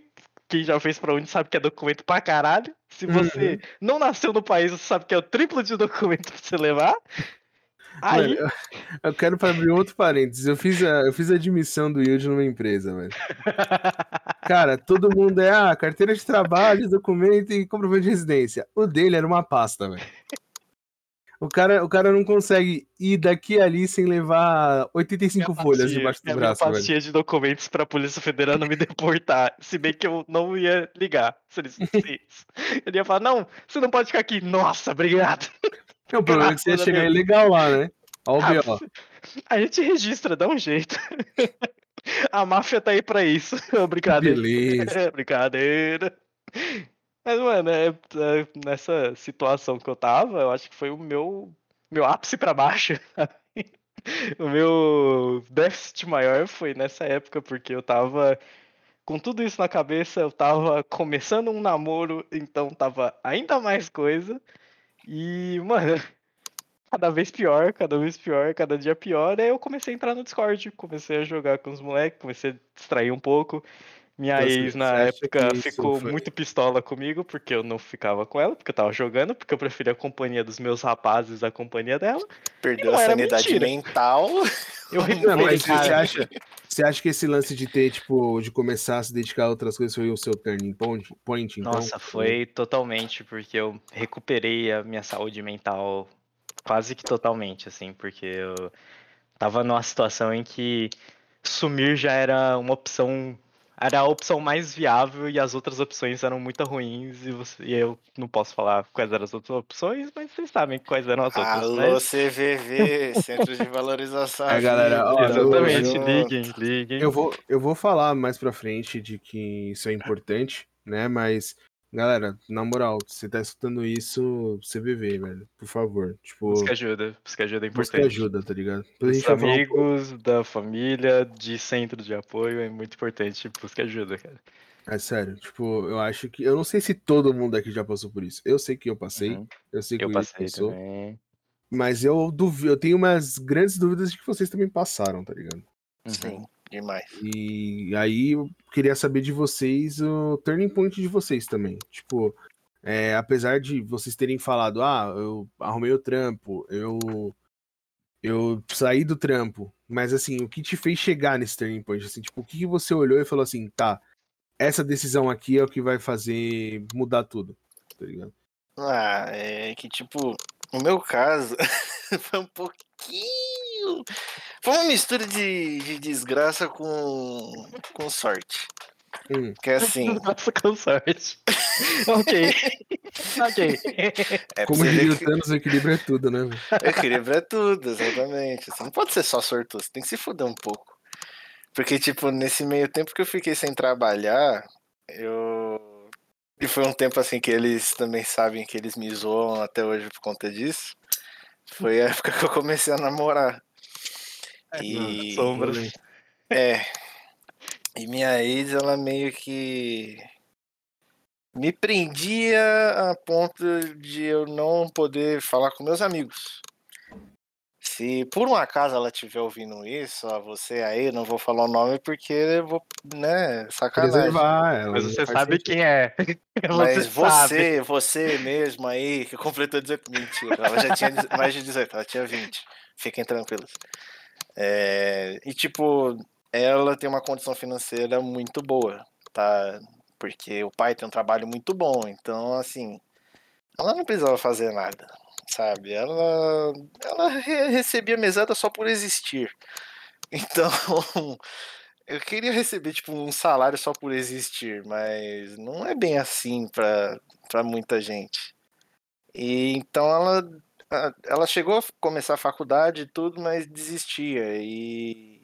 quem já fez pra onde sabe que é documento pra caralho. Se você uhum. não nasceu no país, você sabe que é o triplo de documento pra você levar. Aí... Mano, eu quero abrir outro parênteses. Eu fiz a, eu fiz a admissão do Yield numa empresa, velho. Cara, todo mundo é ah, carteira de trabalho, documento e comprovante de residência. O dele era uma pasta, velho. O cara, o cara não consegue ir daqui ali sem levar 85 minha folhas pastia, debaixo do braço. Minha pastinha de documentos para a Polícia Federal não me deportar. Se bem que eu não ia ligar. Se ele, ele ia falar: não, você não pode ficar aqui. Nossa, obrigado. O problema é que você ia chegar ilegal lá, né? Olha o ah, A gente registra, dá um jeito. A máfia tá aí pra isso. Brincadeira. Beleza. Brincadeira. Mas, mano, é, é, nessa situação que eu tava, eu acho que foi o meu, meu ápice para baixo. o meu déficit maior foi nessa época, porque eu tava com tudo isso na cabeça, eu tava começando um namoro, então tava ainda mais coisa. E, mano, cada vez pior, cada vez pior, cada dia pior. Aí eu comecei a entrar no Discord, comecei a jogar com os moleques, comecei a distrair um pouco. Minha então, ex, na época, ficou foi... muito pistola comigo, porque eu não ficava com ela, porque eu tava jogando, porque eu preferia a companhia dos meus rapazes à companhia dela. Perdeu a sanidade mentira. mental. Eu não, mas você acha, você acha que esse lance de ter, tipo, de começar a se dedicar a outras coisas foi o seu turning point, point então? Nossa, foi totalmente, porque eu recuperei a minha saúde mental quase que totalmente, assim, porque eu tava numa situação em que sumir já era uma opção era a opção mais viável e as outras opções eram muito ruins e, você, e eu não posso falar quais eram as outras opções, mas vocês sabem quais eram as outras. Alô, mas... CVV, Centro de Valorização. É, galera, ó, exatamente, eu, liguem, liguem. Eu vou, eu vou falar mais pra frente de que isso é importante, né? Mas Galera, na moral, você tá escutando isso, CVV, velho. Por favor. Tipo. Busca ajuda. Busca ajuda é importante. Busca ajuda, tá ligado? Dos amigos, um da família, de centro de apoio, é muito importante. Busca ajuda, cara. É sério, tipo, eu acho que. Eu não sei se todo mundo aqui já passou por isso. Eu sei que eu passei. Uhum. Eu sei que eu passei passou. Também. Mas eu duvido, eu tenho umas grandes dúvidas de que vocês também passaram, tá ligado? Uhum. Sim, demais. E aí eu queria saber de vocês o turning point de vocês também. Tipo, é, apesar de vocês terem falado, ah, eu arrumei o trampo, eu eu saí do trampo, mas assim, o que te fez chegar nesse turning point? Assim, tipo, o que, que você olhou e falou assim, tá, essa decisão aqui é o que vai fazer mudar tudo, tá ligado? Ah, é que tipo, no meu caso, foi um pouquinho. Foi uma mistura de, de desgraça com, com sorte. Hum. Que é assim. Desgraça com sorte. ok. ok. É Como diria o Thanos, o equilíbrio é tudo, né? O equilíbrio é tudo, exatamente. Você não pode ser só sortudo, você tem que se fuder um pouco. Porque, tipo, nesse meio tempo que eu fiquei sem trabalhar, eu e foi um tempo assim que eles também sabem que eles me zoam até hoje por conta disso. Foi a época que eu comecei a namorar. É, e. Sombras. É. E minha ex, ela meio que me prendia a ponto de eu não poder falar com meus amigos. Se por um acaso ela estiver ouvindo isso, ó, você aí, não vou falar o nome porque eu vou, né, sacanagem. Preservar ela. Mas você sabe sentido. quem é. Mas você, você mesmo aí, que completou 18, mentira, ela já tinha mais de 18, ela tinha 20. Fiquem tranquilos. É, e tipo, ela tem uma condição financeira muito boa, tá? Porque o pai tem um trabalho muito bom, então assim, ela não precisava fazer nada sabe? Ela, ela recebia mesada só por existir. Então, eu queria receber tipo um salário só por existir, mas não é bem assim para muita gente. E então ela ela chegou a começar a faculdade e tudo, mas desistia e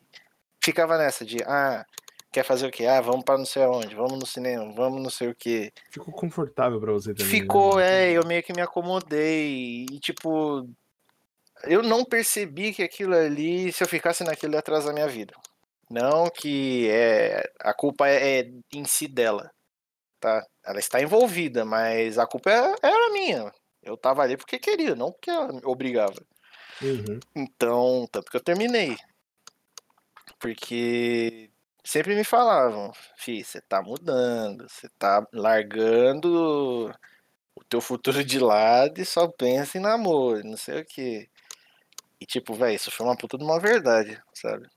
ficava nessa de ah, quer fazer o quê? Ah, vamos para não sei aonde, vamos no cinema, vamos não sei o quê. Ficou confortável para você também. Ficou, né? é, eu meio que me acomodei e tipo, eu não percebi que aquilo ali, se eu ficasse naquilo ia atrasar minha vida. Não que é a culpa é, é em si dela, tá? Ela está envolvida, mas a culpa é, era minha. Eu tava ali porque queria, não porque obrigava. Uhum. Então, tanto que eu terminei. Porque sempre me falavam, fi, você tá mudando, você tá largando o teu futuro de lado e só pensa em namoro, não sei o que. E tipo, velho, isso foi uma puta de uma verdade, sabe?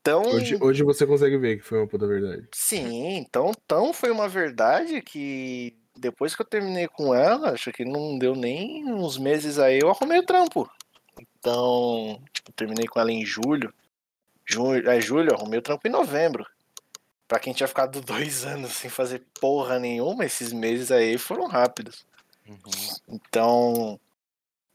Então, hoje, hoje você consegue ver que foi uma puta verdade. Sim, então tão foi uma verdade que depois que eu terminei com ela, acho que não deu nem uns meses aí, eu arrumei o trampo. Então, tipo, terminei com ela em julho. Junho, é julho, arrumei o trampo em novembro. Pra quem tinha ficado dois anos sem fazer porra nenhuma, esses meses aí foram rápidos. Uhum. Então,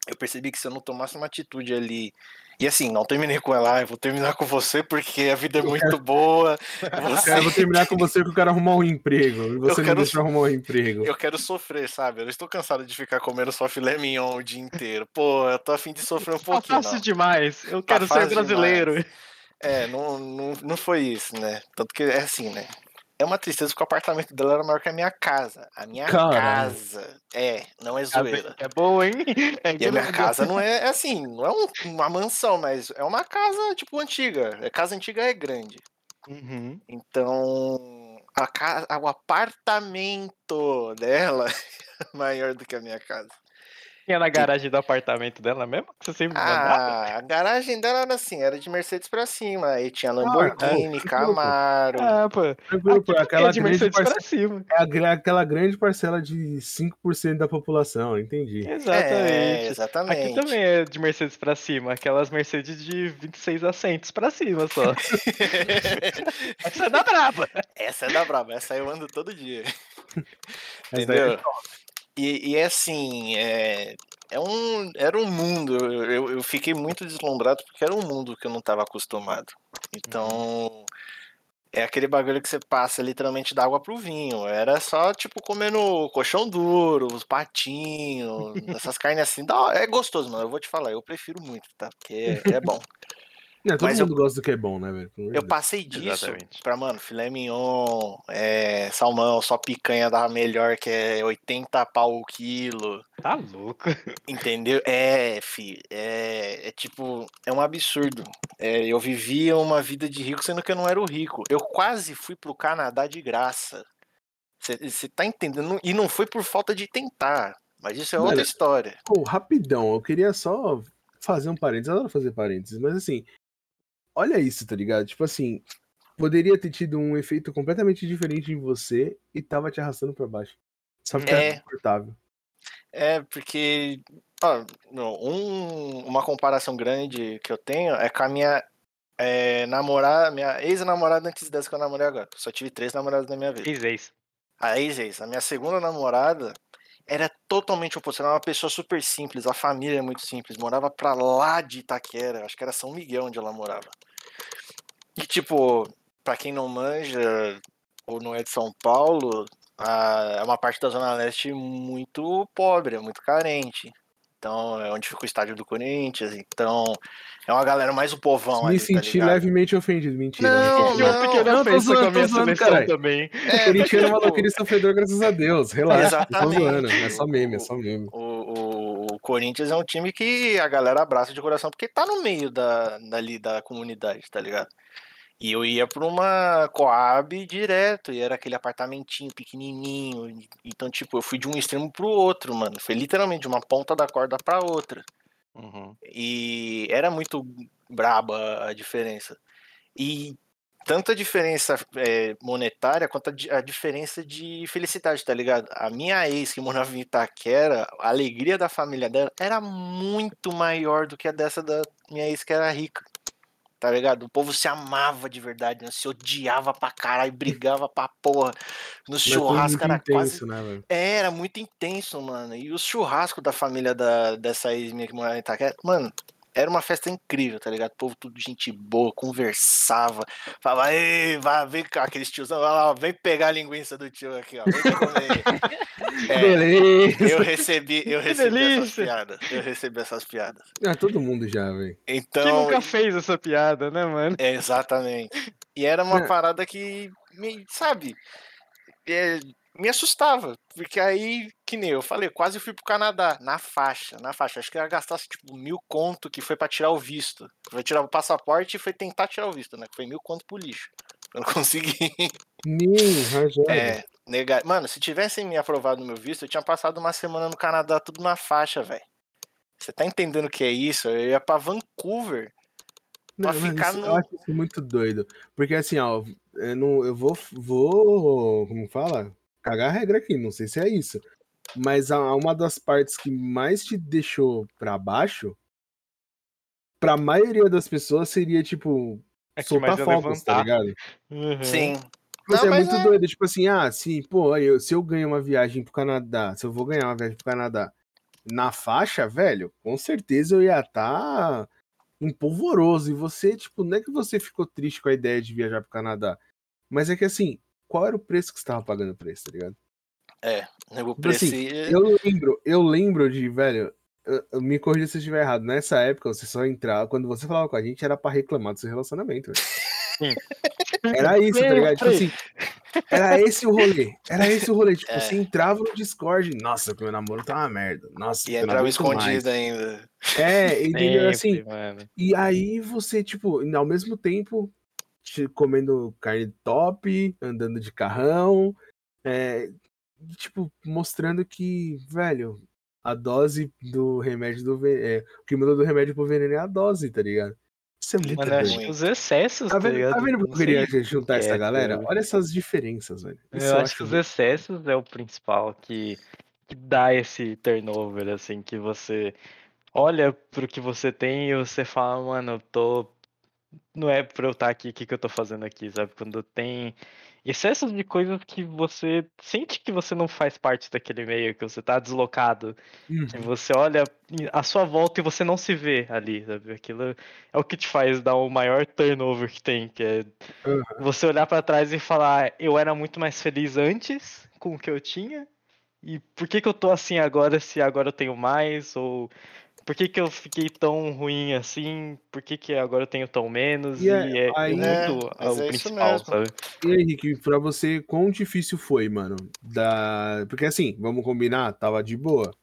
eu percebi que se eu não tomasse uma atitude ali. E assim, não terminei com ela, ah, eu vou terminar com você porque a vida é muito boa. Você... Eu vou terminar com você porque eu quero arrumar um emprego. E você eu quero... não deixa arrumar um emprego. Eu quero sofrer, sabe? Eu não estou cansado de ficar comendo só filé mignon o dia inteiro. Pô, eu tô afim de sofrer um tá pouquinho. Tá fácil demais. Eu tá quero ser brasileiro. Demais. É, não, não, não foi isso, né? Tanto que é assim, né? É uma tristeza porque o apartamento dela era maior que a minha casa. A minha Caramba. casa. É, não é zoeira. É boa, hein? É e a minha casa não é, é assim, não é um, uma mansão, mas é uma casa, tipo, antiga. A casa antiga é grande. Uhum. Então, a casa, o apartamento dela é maior do que a minha casa tinha na garagem do apartamento dela mesmo? Que você sempre ah, a garagem dela era assim, era de Mercedes pra cima. Aí tinha ah, Lamborghini, ah, é, Camaro. Ah, pô. Tranquilo, pô. Aquela é de Mercedes parce... pra cima. É aquela grande parcela de 5% da população, entendi. Exatamente. É, exatamente. Aqui também é de Mercedes pra cima. Aquelas Mercedes de 26 assentos pra cima só. Essa é da braba. Essa é da braba. Essa eu ando todo dia. Entendeu? E, e é assim, é, é um, era um mundo, eu, eu fiquei muito deslumbrado porque era um mundo que eu não estava acostumado. Então, É aquele bagulho que você passa literalmente da água pro vinho. Era só, tipo, comendo colchão duro, os patinhos, essas carnes assim. É gostoso, mano. Eu vou te falar, eu prefiro muito, tá? Porque é bom. É, todo Mas mundo eu, gosta do que é bom, né, velho? Eu passei disso Exatamente. pra, mano, filé mignon, é, salmão, só picanha dava melhor, que é 80 pau o quilo. Tá louco. Entendeu? É, fi, é, é tipo, é um absurdo. É, eu vivia uma vida de rico, sendo que eu não era o rico. Eu quase fui pro Canadá de graça. Você tá entendendo? E não foi por falta de tentar. Mas isso é outra história. Pô, rapidão, eu queria só fazer um parênteses. Eu adoro fazer parênteses, mas assim, olha isso, tá ligado? Tipo assim, poderia ter tido um efeito completamente diferente em você e tava te arrastando para baixo. Só porque é confortável. É, porque ó, um, uma comparação grande que eu tenho é com a minha é, namorada, minha ex-namorada antes dessa que eu namorei agora. Só tive três namoradas na minha vida. Ex-ex. A ex-ex. A minha segunda namorada era totalmente oposto. Era uma pessoa super simples, a família é muito simples. Morava pra lá de Itaquera, acho que era São Miguel onde ela morava. E, tipo, para quem não manja ou não é de São Paulo, a, é uma parte da Zona Leste muito pobre, é muito carente. Então, é onde fica o estádio do Corinthians. Então, é uma galera mais o povão Me ali, tá senti tá levemente ofendido, mentira. Não, não, não, porque não, também. É, o Corinthians é uma tipo... sofredor, graças a Deus. Relaxa, Exatamente. tô zoando. É só meme, é só meme. O, o, o, Corinthians é um time que a galera abraça de coração, porque tá no meio da, dali da comunidade, tá ligado? E eu ia para uma Coab direto, e era aquele apartamentinho pequenininho. Então, tipo, eu fui de um extremo pro outro, mano. Foi literalmente de uma ponta da corda para outra. Uhum. E era muito braba a diferença. E tanto a diferença é, monetária quanto a, a, diferença de felicidade, tá ligado? A minha ex que morava em Itaquera, a alegria da família dela era muito maior do que a dessa da minha ex que era rica tá ligado? O povo se amava de verdade, né? se odiava pra caralho, brigava pra porra. No churrasco era intenso, quase. Né, é, era muito intenso, mano. E o churrasco da família da, dessa ex minha que morava em Itaquera, mano, era uma festa incrível, tá ligado? O povo tudo gente boa, conversava, falava, ei, vai, vem cá, aqueles tiozão, vai lá, vem pegar a linguiça do tio aqui, ó, vem comer. é, Beleza. Eu recebi, eu recebi essas piadas, eu recebi essas piadas. Ah, todo mundo já, velho. Então... Quem nunca fez essa piada, né, mano? É, exatamente. E era uma é. parada que, me, sabe, é, me assustava, porque aí, que nem eu falei, quase fui pro Canadá, na faixa, na faixa. Acho que ia gastar tipo mil conto que foi para tirar o visto. Foi tirar o passaporte e foi tentar tirar o visto, né? Que foi mil conto pro lixo. Eu não consegui. Mil, É, negar. Mano, se tivessem me aprovado no meu visto, eu tinha passado uma semana no Canadá tudo na faixa, velho. Você tá entendendo o que é isso? Eu ia pra Vancouver. Não, ficar isso, no... Eu acho isso muito doido. Porque assim, ó, eu, não, eu vou, vou. Como fala? cagar a regra aqui, não sei se é isso. Mas a, uma das partes que mais te deixou para baixo, pra maioria das pessoas seria tipo é soltar fogos, tá ligado? Uhum. Sim. Tipo, é muito é... doido, tipo assim, ah, sim, pô, eu, se eu ganho uma viagem pro Canadá, se eu vou ganhar uma viagem pro Canadá na faixa, velho, com certeza eu ia estar tá empolvoroso. E você, tipo, não é que você ficou triste com a ideia de viajar pro Canadá, mas é que assim, qual era o preço que você tava pagando o preço, tá ligado? É, o tipo preço. Assim, eu lembro, eu lembro de, velho, eu, eu me corrija se eu estiver errado. Nessa época, você só entrava, quando você falava com a gente, era pra reclamar do seu relacionamento, velho. Era isso, tá ligado? Tipo assim, era esse o rolê. Era esse o rolê. Tipo, é. você entrava no Discord, nossa, meu namoro tá uma merda. Nossa, e entrava escondido mais. ainda. É, entendeu? Assim, mano. e aí você, tipo, ao mesmo tempo, comendo carne top, andando de carrão, é, tipo, mostrando que, velho, a dose do remédio do é, o que muda do remédio pro veneno é a dose, tá ligado? Isso é muito Mano, acho que os excessos, tá vendo, tá, tá vendo porque eu queria juntar essa é, galera? Olha essas diferenças, velho. Isso eu, eu acho que os excessos é o principal que, que dá esse turnover, assim, que você olha pro que você tem e você fala, mano, eu tô não é pra eu estar aqui, o que, que eu tô fazendo aqui, sabe? Quando tem. Excessos de coisas que você sente que você não faz parte daquele meio, que você tá deslocado, uhum. que você olha à sua volta e você não se vê ali, sabe? Aquilo é o que te faz dar o maior turnover que tem, que é uhum. você olhar para trás e falar, eu era muito mais feliz antes com o que eu tinha, e por que que eu tô assim agora se agora eu tenho mais, ou por que, que eu fiquei tão ruim assim? Por que, que agora eu tenho tão menos? E, é, é aí, muito é, o é principal, sabe? E aí, Henrique, pra você, quão difícil foi, mano? Da... Porque assim, vamos combinar, tava de boa.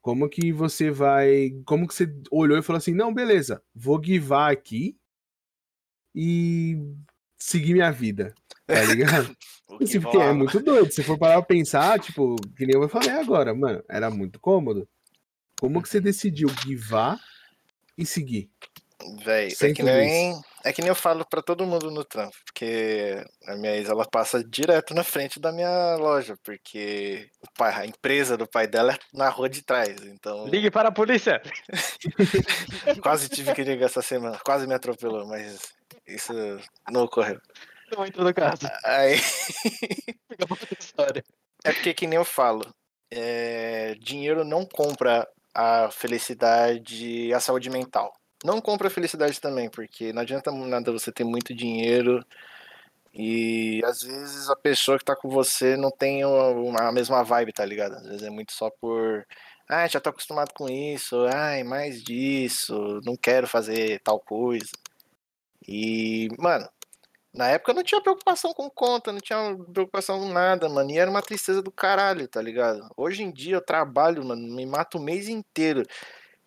Como que você vai. Como que você olhou e falou assim: não, beleza, vou guivar aqui e seguir minha vida. Tá ligado? assim, porque é muito doido. Se for parar pra pensar, tipo, que nem eu falei agora, mano, era muito cômodo. Como que você decidiu guivar e seguir? Véi, é que, nem, é que nem eu falo para todo mundo no trampo, porque a minha ex ela passa direto na frente da minha loja, porque o pai, a empresa do pai dela é na rua de trás, então... Ligue para a polícia! quase tive que ligar essa semana, quase me atropelou, mas isso não ocorreu. Não entrou no caso. Aí... é porque que nem eu falo, é... dinheiro não compra a felicidade, a saúde mental. Não compra a felicidade também, porque não adianta nada você ter muito dinheiro e às vezes a pessoa que tá com você não tem a mesma vibe, tá ligado? Às vezes é muito só por. Ah, já tô acostumado com isso. Ai, mais disso. Não quero fazer tal coisa. E, mano, na época eu não tinha preocupação com conta, não tinha preocupação com nada, mano. E era uma tristeza do caralho, tá ligado? Hoje em dia eu trabalho, mano, me mato o mês inteiro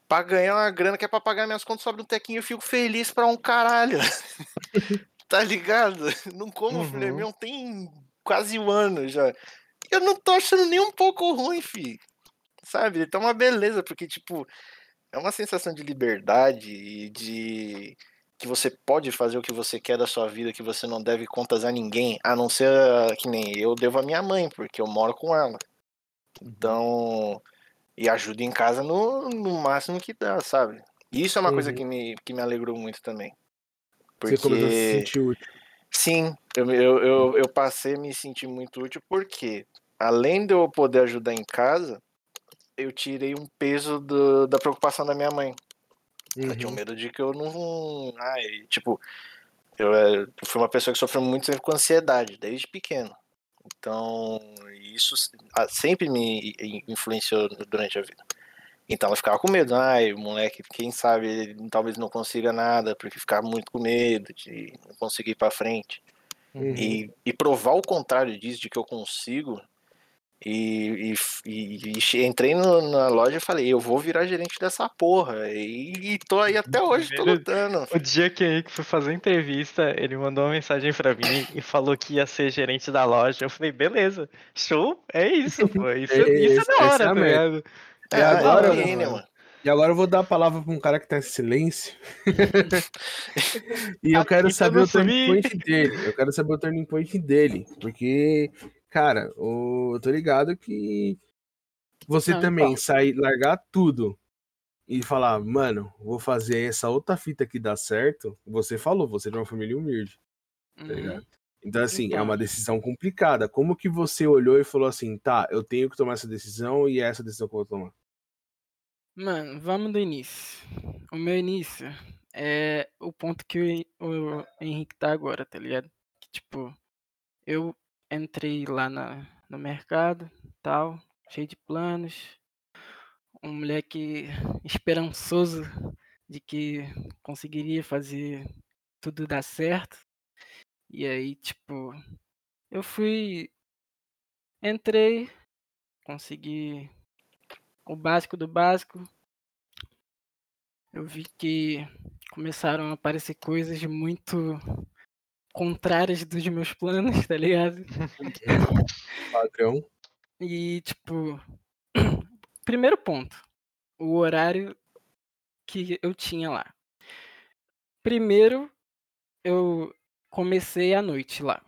pra ganhar uma grana que é pra pagar minhas contas sobre um tequinho. Eu fico feliz pra um caralho. tá ligado? Não como uhum. filé meu tem quase um ano já. Eu não tô achando nem um pouco ruim, fi. Sabe? Tá uma beleza, porque, tipo, é uma sensação de liberdade e de que você pode fazer o que você quer da sua vida, que você não deve contas a ninguém, a não ser que nem eu devo a minha mãe, porque eu moro com ela. Uhum. Então, e ajuda em casa no, no máximo que dá, sabe? E isso é uma uhum. coisa que me, que me alegrou muito também. Porque... Você começou a se sentir útil. Sim, eu, eu, eu, eu passei a me sentir muito útil porque, além de eu poder ajudar em casa, eu tirei um peso do, da preocupação da minha mãe. Uhum. Eu tinha medo de que eu não. Ai, tipo, eu, eu fui uma pessoa que sofreu muito com ansiedade, desde pequeno. Então, isso sempre me influenciou durante a vida. Então ela ficava com medo, ai, moleque, quem sabe, ele talvez não consiga nada, porque ficava muito com medo de não conseguir ir pra frente. Uhum. E, e provar o contrário disso, de que eu consigo, e, e, e, entrei no, na loja e falei, eu vou virar gerente dessa porra. E, e tô aí até hoje, tô lutando. O dia que o Henrique foi fazer entrevista, ele mandou uma mensagem pra mim e falou que ia ser gerente da loja. Eu falei, beleza, show, é isso, pô. Isso, é, isso é da hora, tá ligado? É, agora, é, mano, e agora eu vou dar a palavra pra um cara que tá em silêncio. e eu quero saber o turning point dele. Eu quero saber o turning point dele. Porque cara, eu tô ligado que você também sair, largar tudo e falar, mano, vou fazer essa outra fita que dá certo. Você falou, você é de uma família humilde, tá uhum. ligado? Então, assim, então. é uma decisão complicada. Como que você olhou e falou assim, tá, eu tenho que tomar essa decisão e é essa decisão que eu vou tomar? Mano, vamos do início. O meu início é o ponto que o, o Henrique tá agora, tá ligado? Que, tipo, eu entrei lá na, no mercado, tal, cheio de planos. Um moleque esperançoso de que conseguiria fazer tudo dar certo. E aí, tipo, eu fui. Entrei, consegui o básico do básico. Eu vi que começaram a aparecer coisas muito contrárias dos meus planos, tá ligado? Padrão. E, tipo, primeiro ponto, o horário que eu tinha lá. Primeiro, eu comecei à noite lá.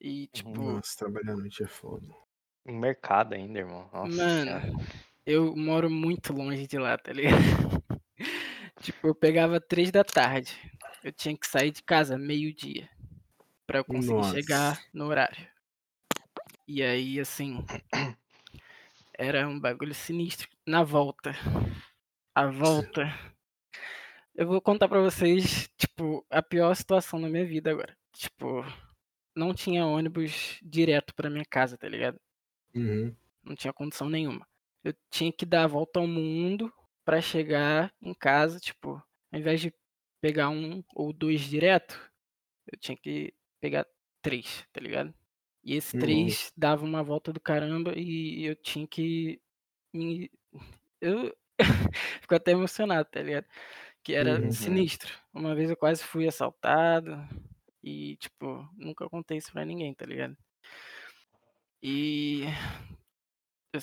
E, tipo. Nossa, trabalhar à noite é foda. Um mercado ainda, irmão. Nossa, mano, cara. eu moro muito longe de lá, tá ligado? tipo, eu pegava três da tarde. Eu tinha que sair de casa meio-dia para eu conseguir Nossa. chegar no horário. E aí, assim, era um bagulho sinistro. Na volta, a volta, eu vou contar para vocês, tipo, a pior situação da minha vida agora. Tipo, não tinha ônibus direto para minha casa, tá ligado? Uhum. Não tinha condição nenhuma. Eu tinha que dar a volta ao mundo para chegar em casa, tipo, ao invés de pegar um ou dois direto, eu tinha que pegar três, tá ligado? E esses uhum. três davam uma volta do caramba e eu tinha que me. Eu fico até emocionado, tá ligado? Que era uhum. sinistro. Uma vez eu quase fui assaltado e, tipo, nunca contei isso pra ninguém, tá ligado? E eu,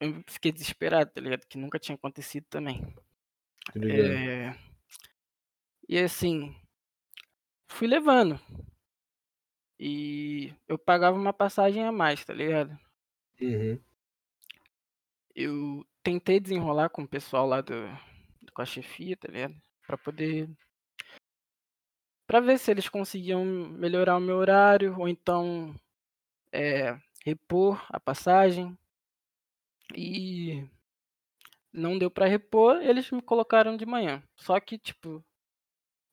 eu fiquei desesperado, tá ligado? Que nunca tinha acontecido também. É... E assim, fui levando. E eu pagava uma passagem a mais, tá ligado? Uhum. Eu tentei desenrolar com o pessoal lá do, com a chefia, tá ligado? Pra poder. Pra ver se eles conseguiam melhorar o meu horário, ou então é, repor a passagem. E não deu para repor, eles me colocaram de manhã. Só que, tipo,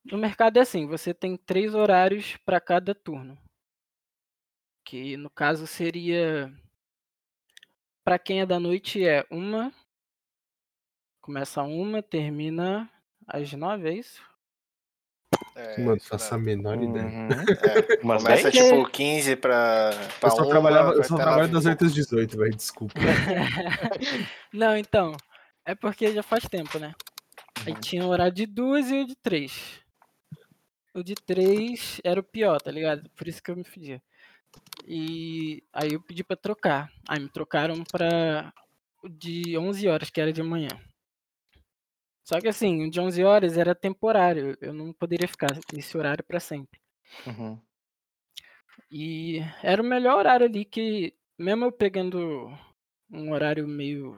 no mercado é assim, você tem três horários para cada turno que no caso seria para quem é da noite é uma começa uma, termina às nove, é isso? É, Mano, faço a menor ideia. Uhum. É, começa tipo 15 pra, pra eu só uma, trabalhava, eu só trabalho das 8 às 18, velho, desculpa. Não, então, é porque já faz tempo, né? Aí uhum. tinha o horário de duas e o de três. O de três era o pior, tá ligado? Por isso que eu me fudia. E aí eu pedi para trocar. Aí me trocaram para de 11 horas, que era de manhã. Só que assim, o de 11 horas era temporário. Eu não poderia ficar nesse horário para sempre. Uhum. E era o melhor horário ali que, mesmo eu pegando um horário meio.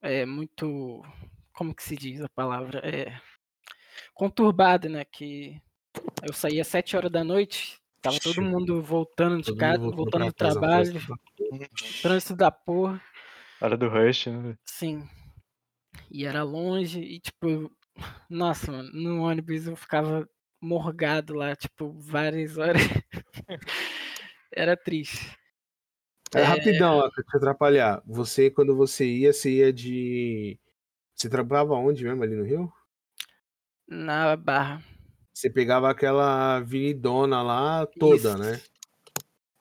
É muito. Como que se diz a palavra? É. Conturbado, né? Que eu saía às 7 horas da noite, Tava todo mundo voltando de todo casa, voltando, voltando do trabalho. Trânsito da porra. Hora do rush, né? Sim. E era longe e, tipo, nossa, mano, no ônibus eu ficava morgado lá, tipo, várias horas. era triste. É, é... Rapidão, pra te atrapalhar. Você, quando você ia, você ia de. Você trabalhava onde mesmo ali no Rio? Na Barra. Você pegava aquela avenidona lá toda, Isso. né?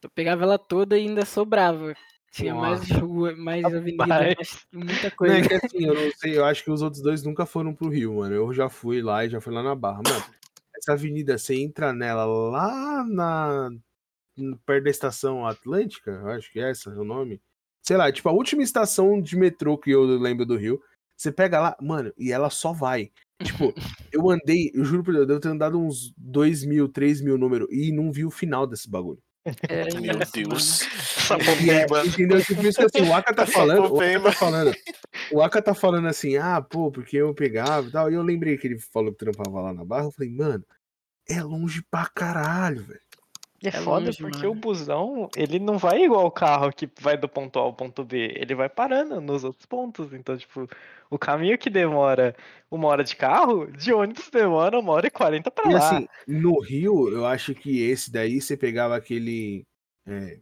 Eu pegava ela toda e ainda sobrava. Tinha Nossa. mais rua, mais avenida, mais, muita coisa. Não, é que assim, eu não sei, eu acho que os outros dois nunca foram pro Rio, mano. Eu já fui lá e já fui lá na Barra. Mano, essa avenida, você entra nela lá na. perto da estação Atlântica, eu acho que é essa é o nome. Sei lá, tipo, a última estação de metrô que eu lembro do Rio. Você pega lá, mano, e ela só vai. Tipo, eu andei, eu juro por Deus, eu devo ter andado uns 2 mil, 3 mil números e não vi o final desse bagulho. É, Meu Deus. É, entendeu? Tipo, isso que assim, o Aka tá falando. O Aka tá falando, o Aka tá falando assim, ah, pô, porque eu pegava e tal. E eu lembrei que ele falou que trampava lá na barra. Eu falei, mano, é longe pra caralho, velho. E é, é foda longe, porque mano. o busão, ele não vai igual o carro que vai do ponto A ao ponto B. Ele vai parando nos outros pontos. Então, tipo, o caminho que demora uma hora de carro, de ônibus demora uma hora e quarenta pra e lá. assim, no Rio, eu acho que esse daí você pegava aquele. É,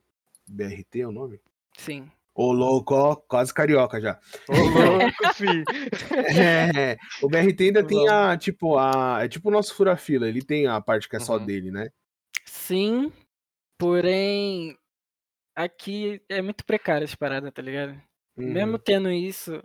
BRT é o nome? Sim. Ô louco, quase carioca já. Ô louco, filho. é, o BRT ainda tem a, tipo, a. É tipo o nosso fura-fila, ele tem a parte que é só uhum. dele, né? Sim, porém aqui é muito precário essa parada, tá ligado? Uhum. Mesmo tendo isso,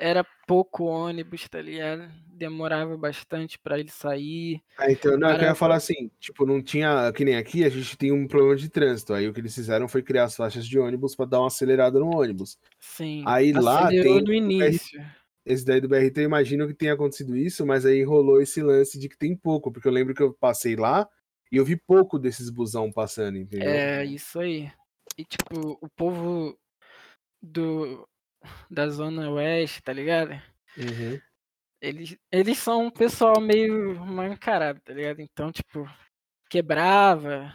era pouco ônibus, tá ligado? Demorava bastante para ele sair. Ah, então, não, eu ia falar assim, tipo, não tinha, que nem aqui, a gente tem um problema de trânsito. Aí o que eles fizeram foi criar as faixas de ônibus para dar uma acelerada no ônibus. Sim. Aí lá tem no início. Esse daí do BRT, eu imagino que tenha acontecido isso, mas aí rolou esse lance de que tem pouco, porque eu lembro que eu passei lá, e eu vi pouco desses busão passando, entendeu? É, isso aí. E tipo, o povo do da zona oeste, tá ligado? Uhum. Eles, eles são um pessoal meio mal encarado, tá ligado? Então, tipo, quebrava.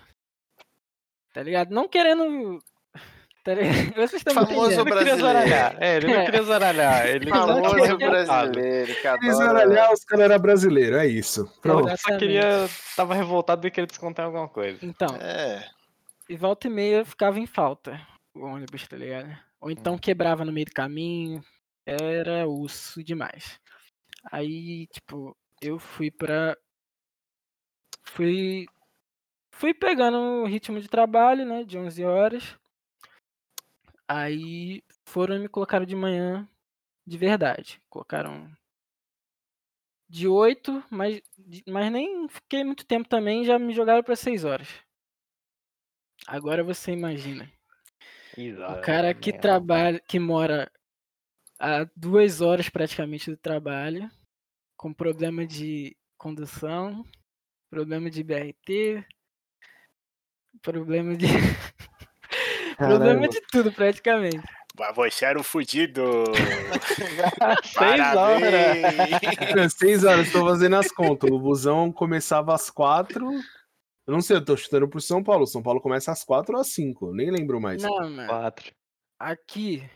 Tá ligado? Não querendo. Tá? Vocês estão Famoso Ele não queria zaralhar. É, ele não É. queria zaralhar. Ele Famoso queria brasileiro que Eles adora... olhar, os caras eram brasileiros, é isso. Pronto. Ele só queria. Tava revoltado e queria descontar alguma coisa. Então, É, e volta e meia ficava em falta o ônibus, tá ligado? Ou então quebrava no meio do caminho. Era urso demais. Aí, tipo, eu fui pra. Fui. Fui pegando o ritmo de trabalho, né? De 11 horas. Aí foram e me colocaram de manhã de verdade. Colocaram de 8, mas, mas nem fiquei muito tempo também, já me jogaram pra 6 horas. Agora você imagina. O cara que trabalha, que mora a duas horas praticamente do trabalho, com problema de condução, problema de BRT, problema de. problema de tudo praticamente. mas você era um fudido. Seis horas. Seis horas, estou fazendo as contas. O busão começava às quatro. Eu não sei, eu tô chutando pro São Paulo. São Paulo começa às quatro ou às cinco, nem lembro mais. Não, mano. Quatro. Aqui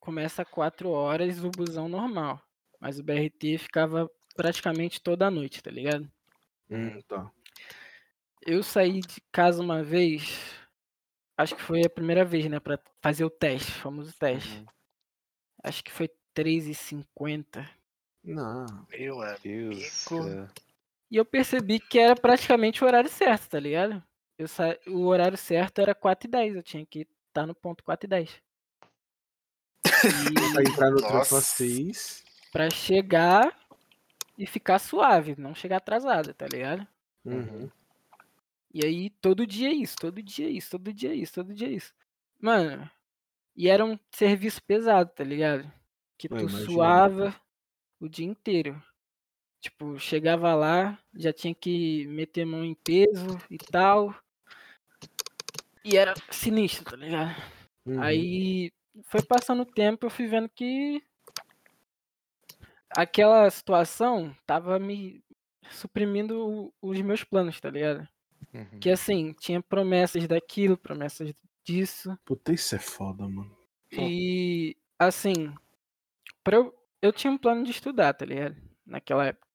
começa 4 horas o busão normal. Mas o BRT ficava praticamente toda a noite, tá ligado? Hum, tá. Eu saí de casa uma vez, acho que foi a primeira vez, né, pra fazer o teste, o famoso teste. Uhum. Acho que foi 3h50. Não. Meu Deus. amigo. E eu percebi que era praticamente o horário certo, tá ligado? Eu sa... O horário certo era 4h10, eu tinha que estar no ponto 4h10. Pra entrar no trampo Nossa. às seis. Pra chegar e ficar suave, não chegar atrasado, tá ligado? Uhum. E aí, todo dia é isso, todo dia é isso, todo dia é isso, todo dia é isso. Mano, e era um serviço pesado, tá ligado? Que tu imagino. suava o dia inteiro. Tipo, chegava lá, já tinha que meter mão em peso e tal. E era sinistro, tá ligado? Uhum. Aí foi passando o tempo, eu fui vendo que aquela situação tava me suprimindo os meus planos, tá ligado? Uhum. Que assim, tinha promessas daquilo, promessas disso. Puta, isso é foda, mano. E assim, pra eu, eu tinha um plano de estudar, tá ligado? Naquela época.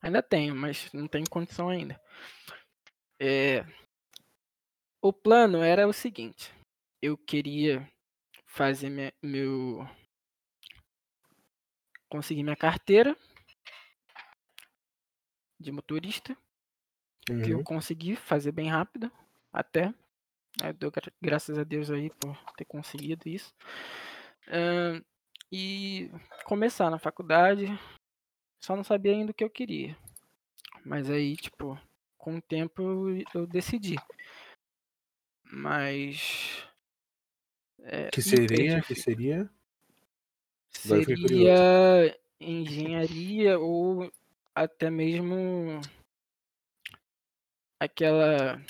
Ainda tenho, mas não tenho condição ainda. É, o plano era o seguinte: eu queria fazer me- meu. conseguir minha carteira de motorista que eu Uhum. consegui fazer bem rápido, até. Eu dou gra- graças a Deus aí por ter conseguido isso. Ahn, e começar na faculdade, só não sabia ainda o que eu queria. Mas aí, tipo, com o tempo eu, eu decidi. Mas. é, Que seria? Que seria? Seria engenharia ou até mesmo aquela.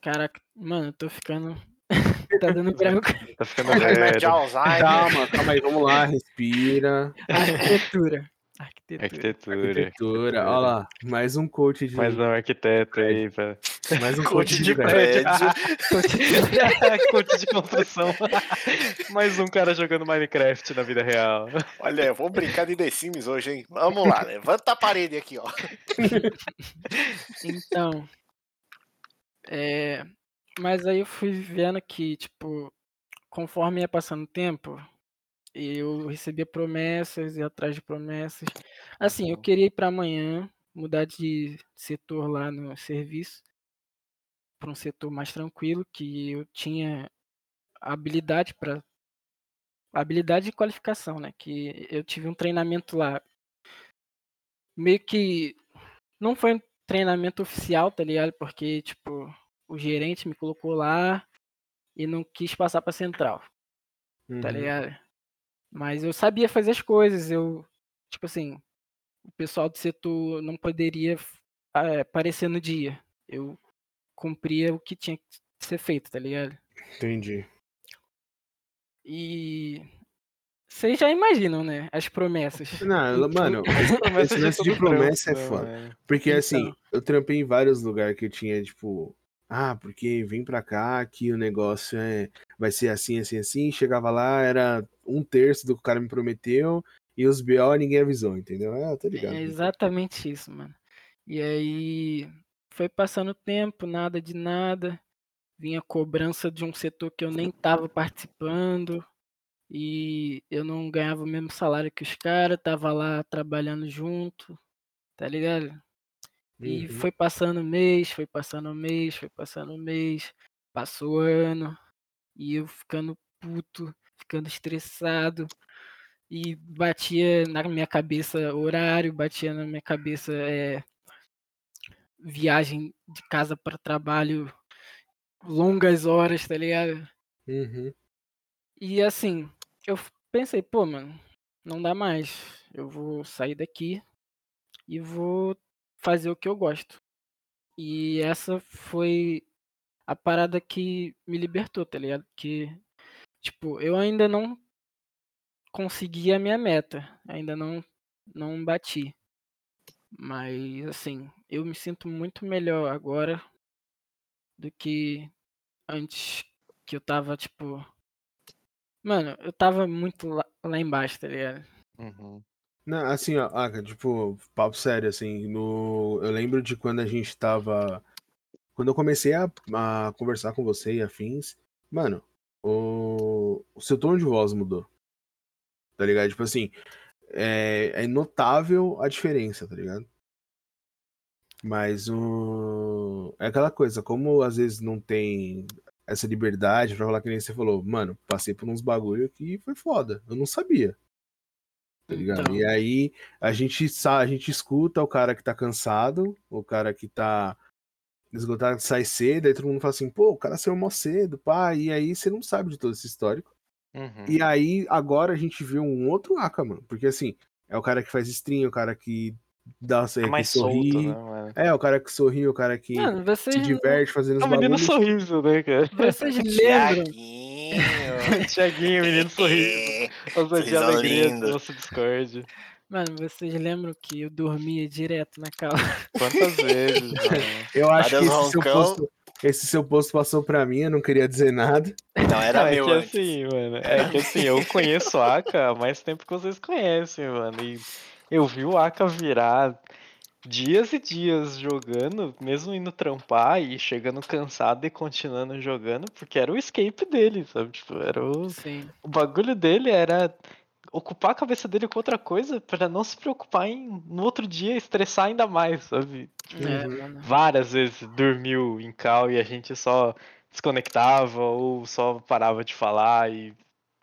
Caraca, mano, eu tô ficando. tá dando branco. Tá ficando velho. Calma, calma aí, vamos lá, respira. Arquitetura. Arquitetura. Arquitetura. Arquitetura, olha lá, mais um coach de. Mais um arquiteto aí, pra... mais um Coach de prédio. prédio. Coach de construção. Mais um cara jogando Minecraft na vida real. Olha, eu vou brincar de The Sims hoje, hein? Vamos lá, levanta a parede aqui, ó. Então. É, mas aí eu fui vendo que, tipo, conforme ia passando o tempo, eu recebia promessas e atrás de promessas. Assim, eu queria ir para amanhã, mudar de setor lá no serviço, para um setor mais tranquilo, que eu tinha habilidade para habilidade e qualificação, né? Que eu tive um treinamento lá meio que não foi um treinamento oficial, tá ligado? Porque, tipo, o gerente me colocou lá e não quis passar pra central, tá Uhum. ligado? Mas eu sabia fazer as coisas, eu, tipo assim, o pessoal do setor não poderia eh, aparecer no dia. Eu cumpria o que tinha que ser feito, tá ligado? Entendi. E vocês já imaginam, né? As promessas. Não, mano, esse lance de promessa é foda. Porque então. assim, eu trampei em vários lugares que eu tinha, tipo, ah, porque vem pra cá que o negócio é vai ser assim, assim, assim. Chegava lá, era um terço do que o cara me prometeu, e os BO ninguém avisou, entendeu? É, tô ligado. É exatamente isso, mano. E aí foi passando o tempo, nada de nada. Vinha cobrança de um setor que eu nem tava participando. E eu não ganhava o mesmo salário que os caras, tava lá trabalhando junto, tá ligado? E uhum. foi passando mês, foi passando mês, foi passando mês, passou ano, e eu ficando puto, ficando estressado, e batia na minha cabeça horário, batia na minha cabeça é, viagem de casa para trabalho, longas horas, tá ligado? Uhum. E assim, eu pensei, pô, mano, não dá mais. Eu vou sair daqui e vou fazer o que eu gosto. E essa foi a parada que me libertou, tá ligado? Que, tipo, eu ainda não consegui a minha meta, ainda não, não bati. Mas, assim, eu me sinto muito melhor agora do que antes que eu tava, tipo. Mano, eu tava muito lá, lá embaixo, tá ligado? Uhum. Não, assim, ó, ah, tipo, papo sério, assim, no... eu lembro de quando a gente tava. Quando eu comecei a, a conversar com você e afins, mano, o... o seu tom de voz mudou. Tá ligado? Tipo assim, é, é notável a diferença, tá ligado? Mas o. É aquela coisa, como às vezes não tem essa liberdade pra falar que nem você falou, mano, passei por uns bagulho que foi foda. Eu não sabia. Tá ligado? Então... E aí a gente a gente escuta o cara que tá cansado, o cara que tá esgotado sai cedo, aí todo mundo fala assim, pô, o cara saiu mó cedo, pá, e aí você não sabe de todo esse histórico. Uhum. E aí agora a gente vê um outro Aka, mano, porque assim, é o cara que faz stream, é o cara que dá é mais sorri. Solto, né, é, o cara que sorri, o cara que mano, vocês... se diverte fazendo os é menino sorriso, né, cara? Vocês lembram? Tiaguinho, menino sorriso. Ousa de alegria do nosso Discord. Mano, vocês lembram que eu dormia direto na cala? Quantas vezes, mano? Eu acho que esse seu, posto, esse seu posto passou pra mim, eu não queria dizer nada. Não, era não, é meu. É que assim, mano. É que assim, eu conheço o Aka há mais tempo que vocês conhecem, mano. E eu vi o Aka virar dias e dias jogando, mesmo indo trampar e chegando cansado e continuando jogando, porque era o escape dele, sabe? Tipo, era o. Sim. O bagulho dele era ocupar a cabeça dele com outra coisa para não se preocupar em no outro dia estressar ainda mais, sabe? Tipo, é, várias vezes dormiu em cal e a gente só desconectava ou só parava de falar e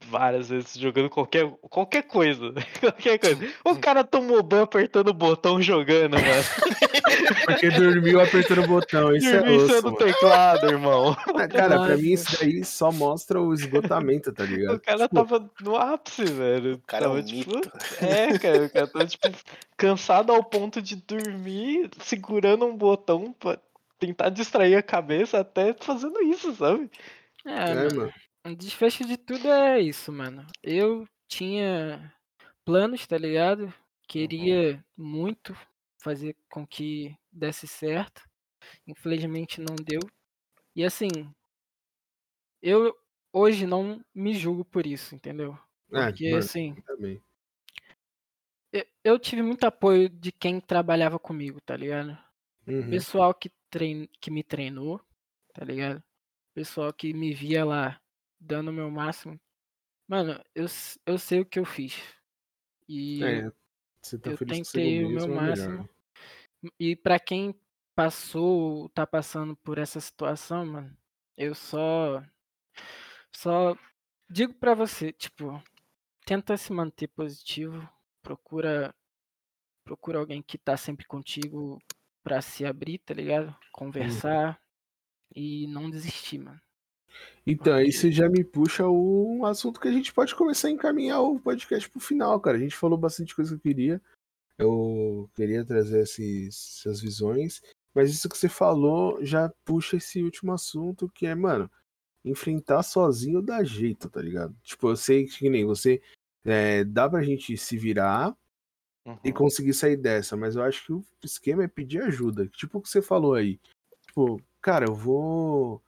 várias vezes jogando qualquer, qualquer coisa. qualquer coisa. O cara tomou ban apertando o botão jogando, mano. Porque dormiu apertando o botão. Isso Dormiu é osso, no teclado, irmão. Ah, cara, pra mim isso daí só mostra o esgotamento, tá ligado? O cara tipo... tava no ápice, velho. O cara tava, é um tipo... É, cara, o cara tava, tipo, cansado ao ponto de dormir segurando um botão pra tentar distrair a cabeça até fazendo isso, sabe? É, é mano. Desfecho de tudo é isso, mano. Eu tinha planos, tá ligado? Uhum. Queria muito fazer com que desse certo. Infelizmente não deu. E assim, eu hoje não me julgo por isso, entendeu? É, Porque mano, assim, também. eu tive muito apoio de quem trabalhava comigo, tá ligado? Uhum. Pessoal que, trein... que me treinou, tá ligado? Pessoal que me via lá dando o meu máximo. Mano, eu, eu sei o que eu fiz. E é, você tá eu tentei o meu é máximo. E para quem passou, tá passando por essa situação, mano, eu só só digo para você, tipo, tenta se manter positivo, procura procura alguém que tá sempre contigo para se abrir, tá ligado? Uhum. Conversar uhum. e não desistir, mano. Então, isso já me puxa um assunto que a gente pode começar a encaminhar o podcast pro final, cara. A gente falou bastante coisa que eu queria. Eu queria trazer esses, essas visões. Mas isso que você falou já puxa esse último assunto, que é, mano, enfrentar sozinho dá jeito, tá ligado? Tipo, eu sei que nem você é, dá pra gente se virar uhum. e conseguir sair dessa, mas eu acho que o esquema é pedir ajuda. Tipo o que você falou aí. Tipo, cara, eu vou.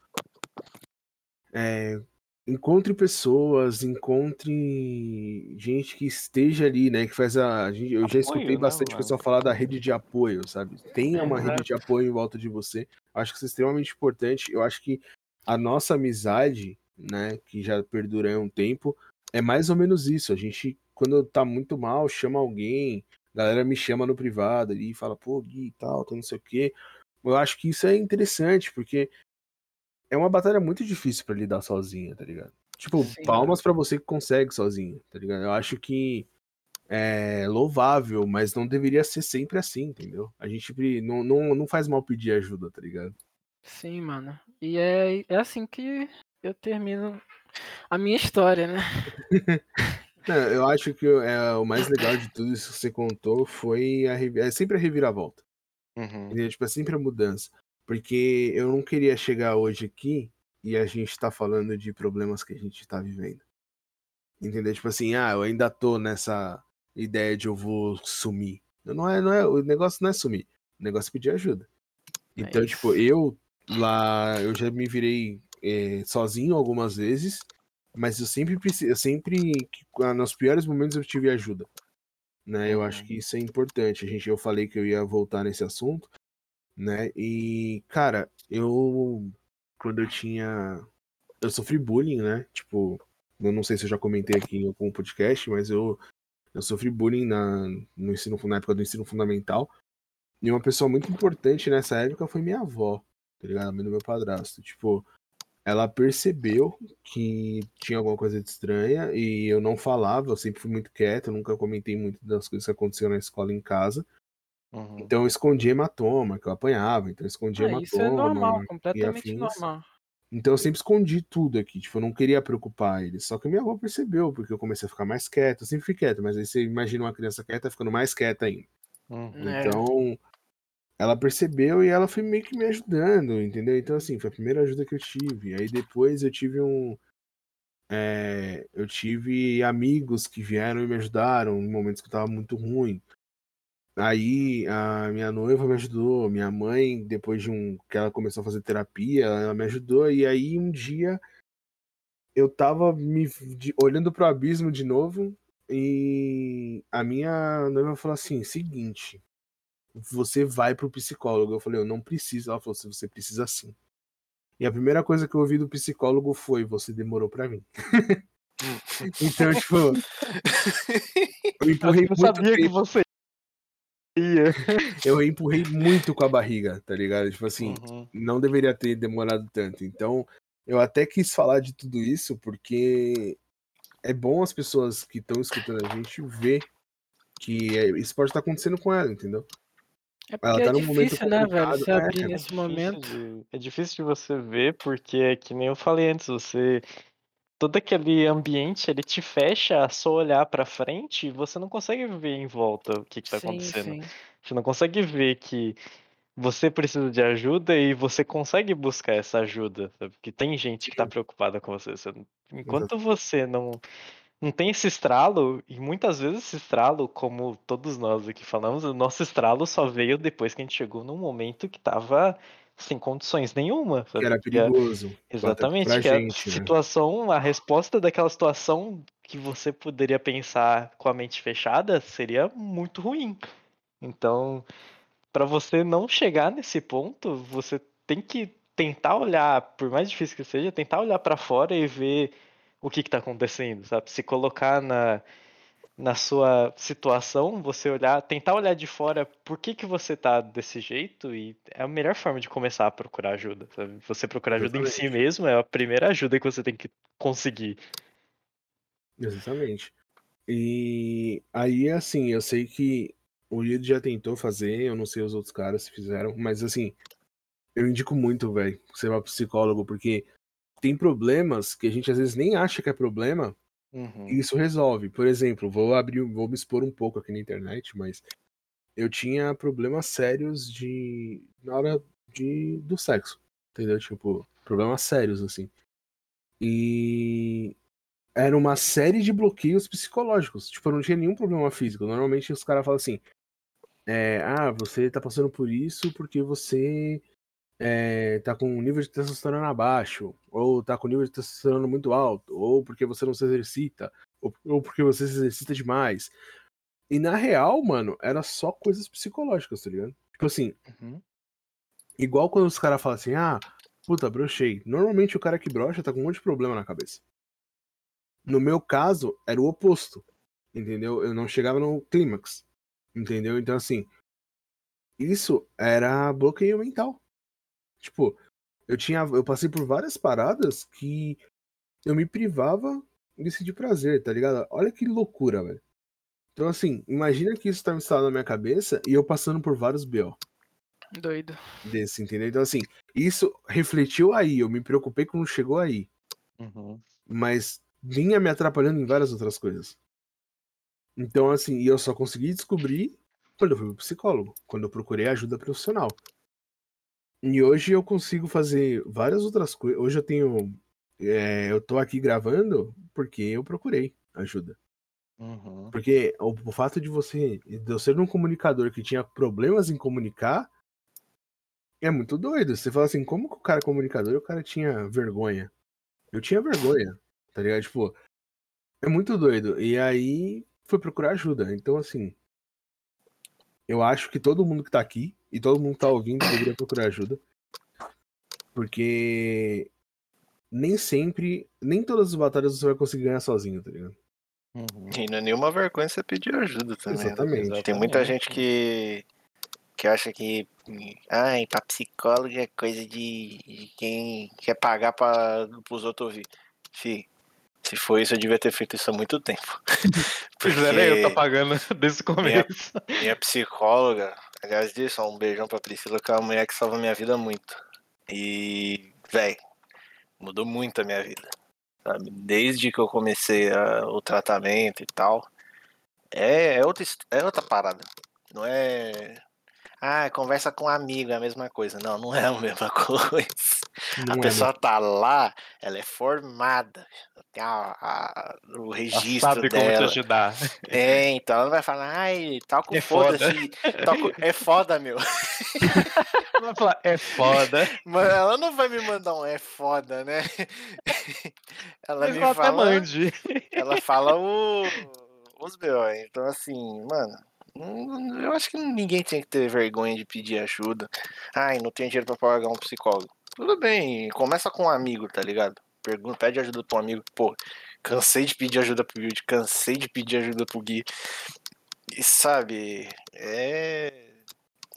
É, encontre pessoas, encontre gente que esteja ali, né? Que faz a. eu já apoio, escutei né, bastante né, pessoal falar da rede de apoio, sabe? Tenha uma rede de apoio em volta de você. Acho que isso é extremamente importante. Eu acho que a nossa amizade, né, que já perdura há um tempo, é mais ou menos isso. A gente, quando tá muito mal, chama alguém, a galera me chama no privado ali e fala, pô, Gui e tal, tá não sei o quê. Eu acho que isso é interessante, porque é uma batalha muito difícil para lidar sozinha, tá ligado? Tipo, Sim, palmas para você que consegue sozinho, tá ligado? Eu acho que é louvável, mas não deveria ser sempre assim, entendeu? A gente não, não, não faz mal pedir ajuda, tá ligado? Sim, mano. E é, é assim que eu termino a minha história, né? não, eu acho que é, o mais legal de tudo isso que você contou foi a, é sempre a reviravolta. Uhum. Tipo, é sempre a mudança. Porque eu não queria chegar hoje aqui e a gente tá falando de problemas que a gente tá vivendo. Entendeu? Tipo assim, ah, eu ainda tô nessa ideia de eu vou sumir. Não é, não é, o negócio não é sumir. O negócio é pedir ajuda. É então, é tipo, eu lá, eu já me virei é, sozinho algumas vezes, mas eu sempre eu sempre, nos piores momentos eu tive ajuda. Né? Eu acho uhum. que isso é importante. A gente, eu falei que eu ia voltar nesse assunto, né? E, cara, eu quando eu tinha eu sofri bullying, né? Tipo, eu não sei se eu já comentei aqui em algum podcast, mas eu eu sofri bullying na no ensino na época do ensino fundamental. E uma pessoa muito importante nessa época foi minha avó, tá ligado? A mãe do meu padrasto. Tipo, ela percebeu que tinha alguma coisa de estranha e eu não falava, eu sempre fui muito quieto, nunca comentei muito das coisas que aconteciam na escola em casa. Uhum. Então eu escondia hematoma, que eu apanhava, então eu escondia ah, hematoma. Isso é normal, completamente normal. Então eu sempre escondi tudo aqui, tipo, eu não queria preocupar eles. Só que minha avó percebeu, porque eu comecei a ficar mais quieto, eu sempre fui quieto, mas aí você imagina uma criança quieta ficando mais quieta ainda. Uhum. Então, é. ela percebeu e ela foi meio que me ajudando, entendeu? Então, assim, foi a primeira ajuda que eu tive. Aí depois eu tive um. É, eu tive amigos que vieram e me ajudaram em momentos que eu tava muito ruim. Aí a minha noiva me ajudou, minha mãe, depois de um que ela começou a fazer terapia, ela me ajudou, e aí um dia eu tava me de, olhando pro abismo de novo e a minha noiva falou assim: seguinte, você vai pro psicólogo. Eu falei, eu não preciso. Ela falou, você precisa sim. E a primeira coisa que eu ouvi do psicólogo foi: você demorou para mim. então, tipo, eu empurrei eu não muito sabia que você eu empurrei muito com a barriga, tá ligado? Tipo assim, uhum. não deveria ter demorado tanto. Então, eu até quis falar de tudo isso porque é bom as pessoas que estão escutando a gente ver que é, isso pode estar acontecendo com ela, entendeu? É ela tá é num difícil, momento né, velho? Você abrir é, nesse momento. De, é difícil de você ver, porque é que nem eu falei antes, você todo aquele ambiente ele te fecha a só olhar para frente e você não consegue ver em volta o que, está acontecendo. Sim. Você não consegue ver que você precisa de ajuda e você consegue buscar essa ajuda, sabe? Porque tem gente que está preocupada com você. você enquanto Exato. você não não tem esse estralo, e muitas vezes esse estralo, como todos nós aqui falamos, o nosso estralo só veio depois que a gente chegou num momento que estava sem condições nenhuma. Sabe? Que era perigoso. Que exatamente, que gente, a né? situação, né? a resposta daquela situação que você poderia pensar com a mente fechada seria muito ruim. Então, para você não chegar nesse ponto, você tem que tentar olhar, por mais difícil que seja, tentar olhar para fora e ver o que está acontecendo, sabe? Se colocar na, na sua situação, você olhar, tentar olhar de fora por que, que você tá desse jeito e é a melhor forma de começar a procurar ajuda. Sabe? Você procurar ajuda Exatamente. em si mesmo é a primeira ajuda que você tem que conseguir. Exatamente. E aí, assim, eu sei que o Lido já tentou fazer, eu não sei os outros caras se fizeram, mas assim, eu indico muito, velho, você vai pro psicólogo, porque tem problemas que a gente às vezes nem acha que é problema, Uhum. Isso resolve. Por exemplo, vou abrir, vou me expor um pouco aqui na internet, mas eu tinha problemas sérios de na hora de do sexo, entendeu? Tipo, problemas sérios assim. E era uma série de bloqueios psicológicos. Tipo, eu não tinha nenhum problema físico. Normalmente os caras falam assim: é, ah, você tá passando por isso porque você é, tá com o nível de testosterona abaixo, ou tá com o nível de testosterona muito alto, ou porque você não se exercita, ou, ou porque você se exercita demais. E na real, mano, era só coisas psicológicas, tá ligado? Tipo assim, uhum. igual quando os caras falam assim, ah, puta, brochei. Normalmente o cara que brocha tá com um monte de problema na cabeça. No meu caso, era o oposto, entendeu? Eu não chegava no clímax, entendeu? Então, assim, isso era bloqueio mental. Tipo, eu tinha. Eu passei por várias paradas que eu me privava desse de prazer, tá ligado? Olha que loucura, velho. Então, assim, imagina que isso tá instalado na minha cabeça e eu passando por vários BO. Doido. Desse, entendeu? Então, assim, isso refletiu aí. Eu me preocupei quando chegou aí. Uhum. Mas vinha me atrapalhando em várias outras coisas. Então, assim, e eu só consegui descobrir quando eu fui pro psicólogo, quando eu procurei ajuda profissional. E hoje eu consigo fazer várias outras coisas. Hoje eu tenho. É, eu tô aqui gravando porque eu procurei ajuda. Uhum. Porque o, o, fato de você. De eu ser um comunicador que tinha problemas em comunicar. É muito doido. Você fala assim, como que o cara é comunicador e o cara tinha vergonha? Eu tinha vergonha, tá ligado? Tipo, é muito doido. E aí foi procurar ajuda. Então, assim. Eu acho que todo mundo que tá aqui e todo mundo que tá ouvindo deveria procurar ajuda. Porque nem sempre, nem todas as batalhas você vai conseguir ganhar sozinho, tá ligado? Uhum. E não é nenhuma vergonha você pedir ajuda também. Né? Exatamente. Tem muita gente que, que acha que ai, pra psicólogo é coisa de, de quem quer pagar para os outros ouvir. Fih, se for isso, eu devia ter feito isso há muito tempo. Porque... Pois é, eu tô pagando desde o começo. Minha, minha psicóloga, aliás, disso, um beijão pra Priscila, que é uma mulher que salva minha vida muito. E, velho, mudou muito a minha vida. Sabe? Desde que eu comecei a, o tratamento e tal. É, é, outra, é outra parada. Não é. Ah, conversa com um amigo, é a mesma coisa. Não, não é a mesma coisa. Não a é pessoa tá lá, ela é formada, tem a, a, o registro ela sabe dela. como te ajudar. É, então ela vai falar, ai, com é foda-se. É foda, meu. Ela vai falar, é foda. Mas ela não vai me mandar um é foda, né? Ela Mas me fala. Mande. Ela fala o, os B.O. Então, assim, mano. Eu acho que ninguém tem que ter vergonha de pedir ajuda. Ai, não tenho dinheiro pra pagar um psicólogo. Tudo bem, começa com um amigo, tá ligado? Pergunta, pede ajuda pro amigo. Pô, cansei de pedir ajuda pro Build, cansei de pedir ajuda pro Gui. E sabe, é.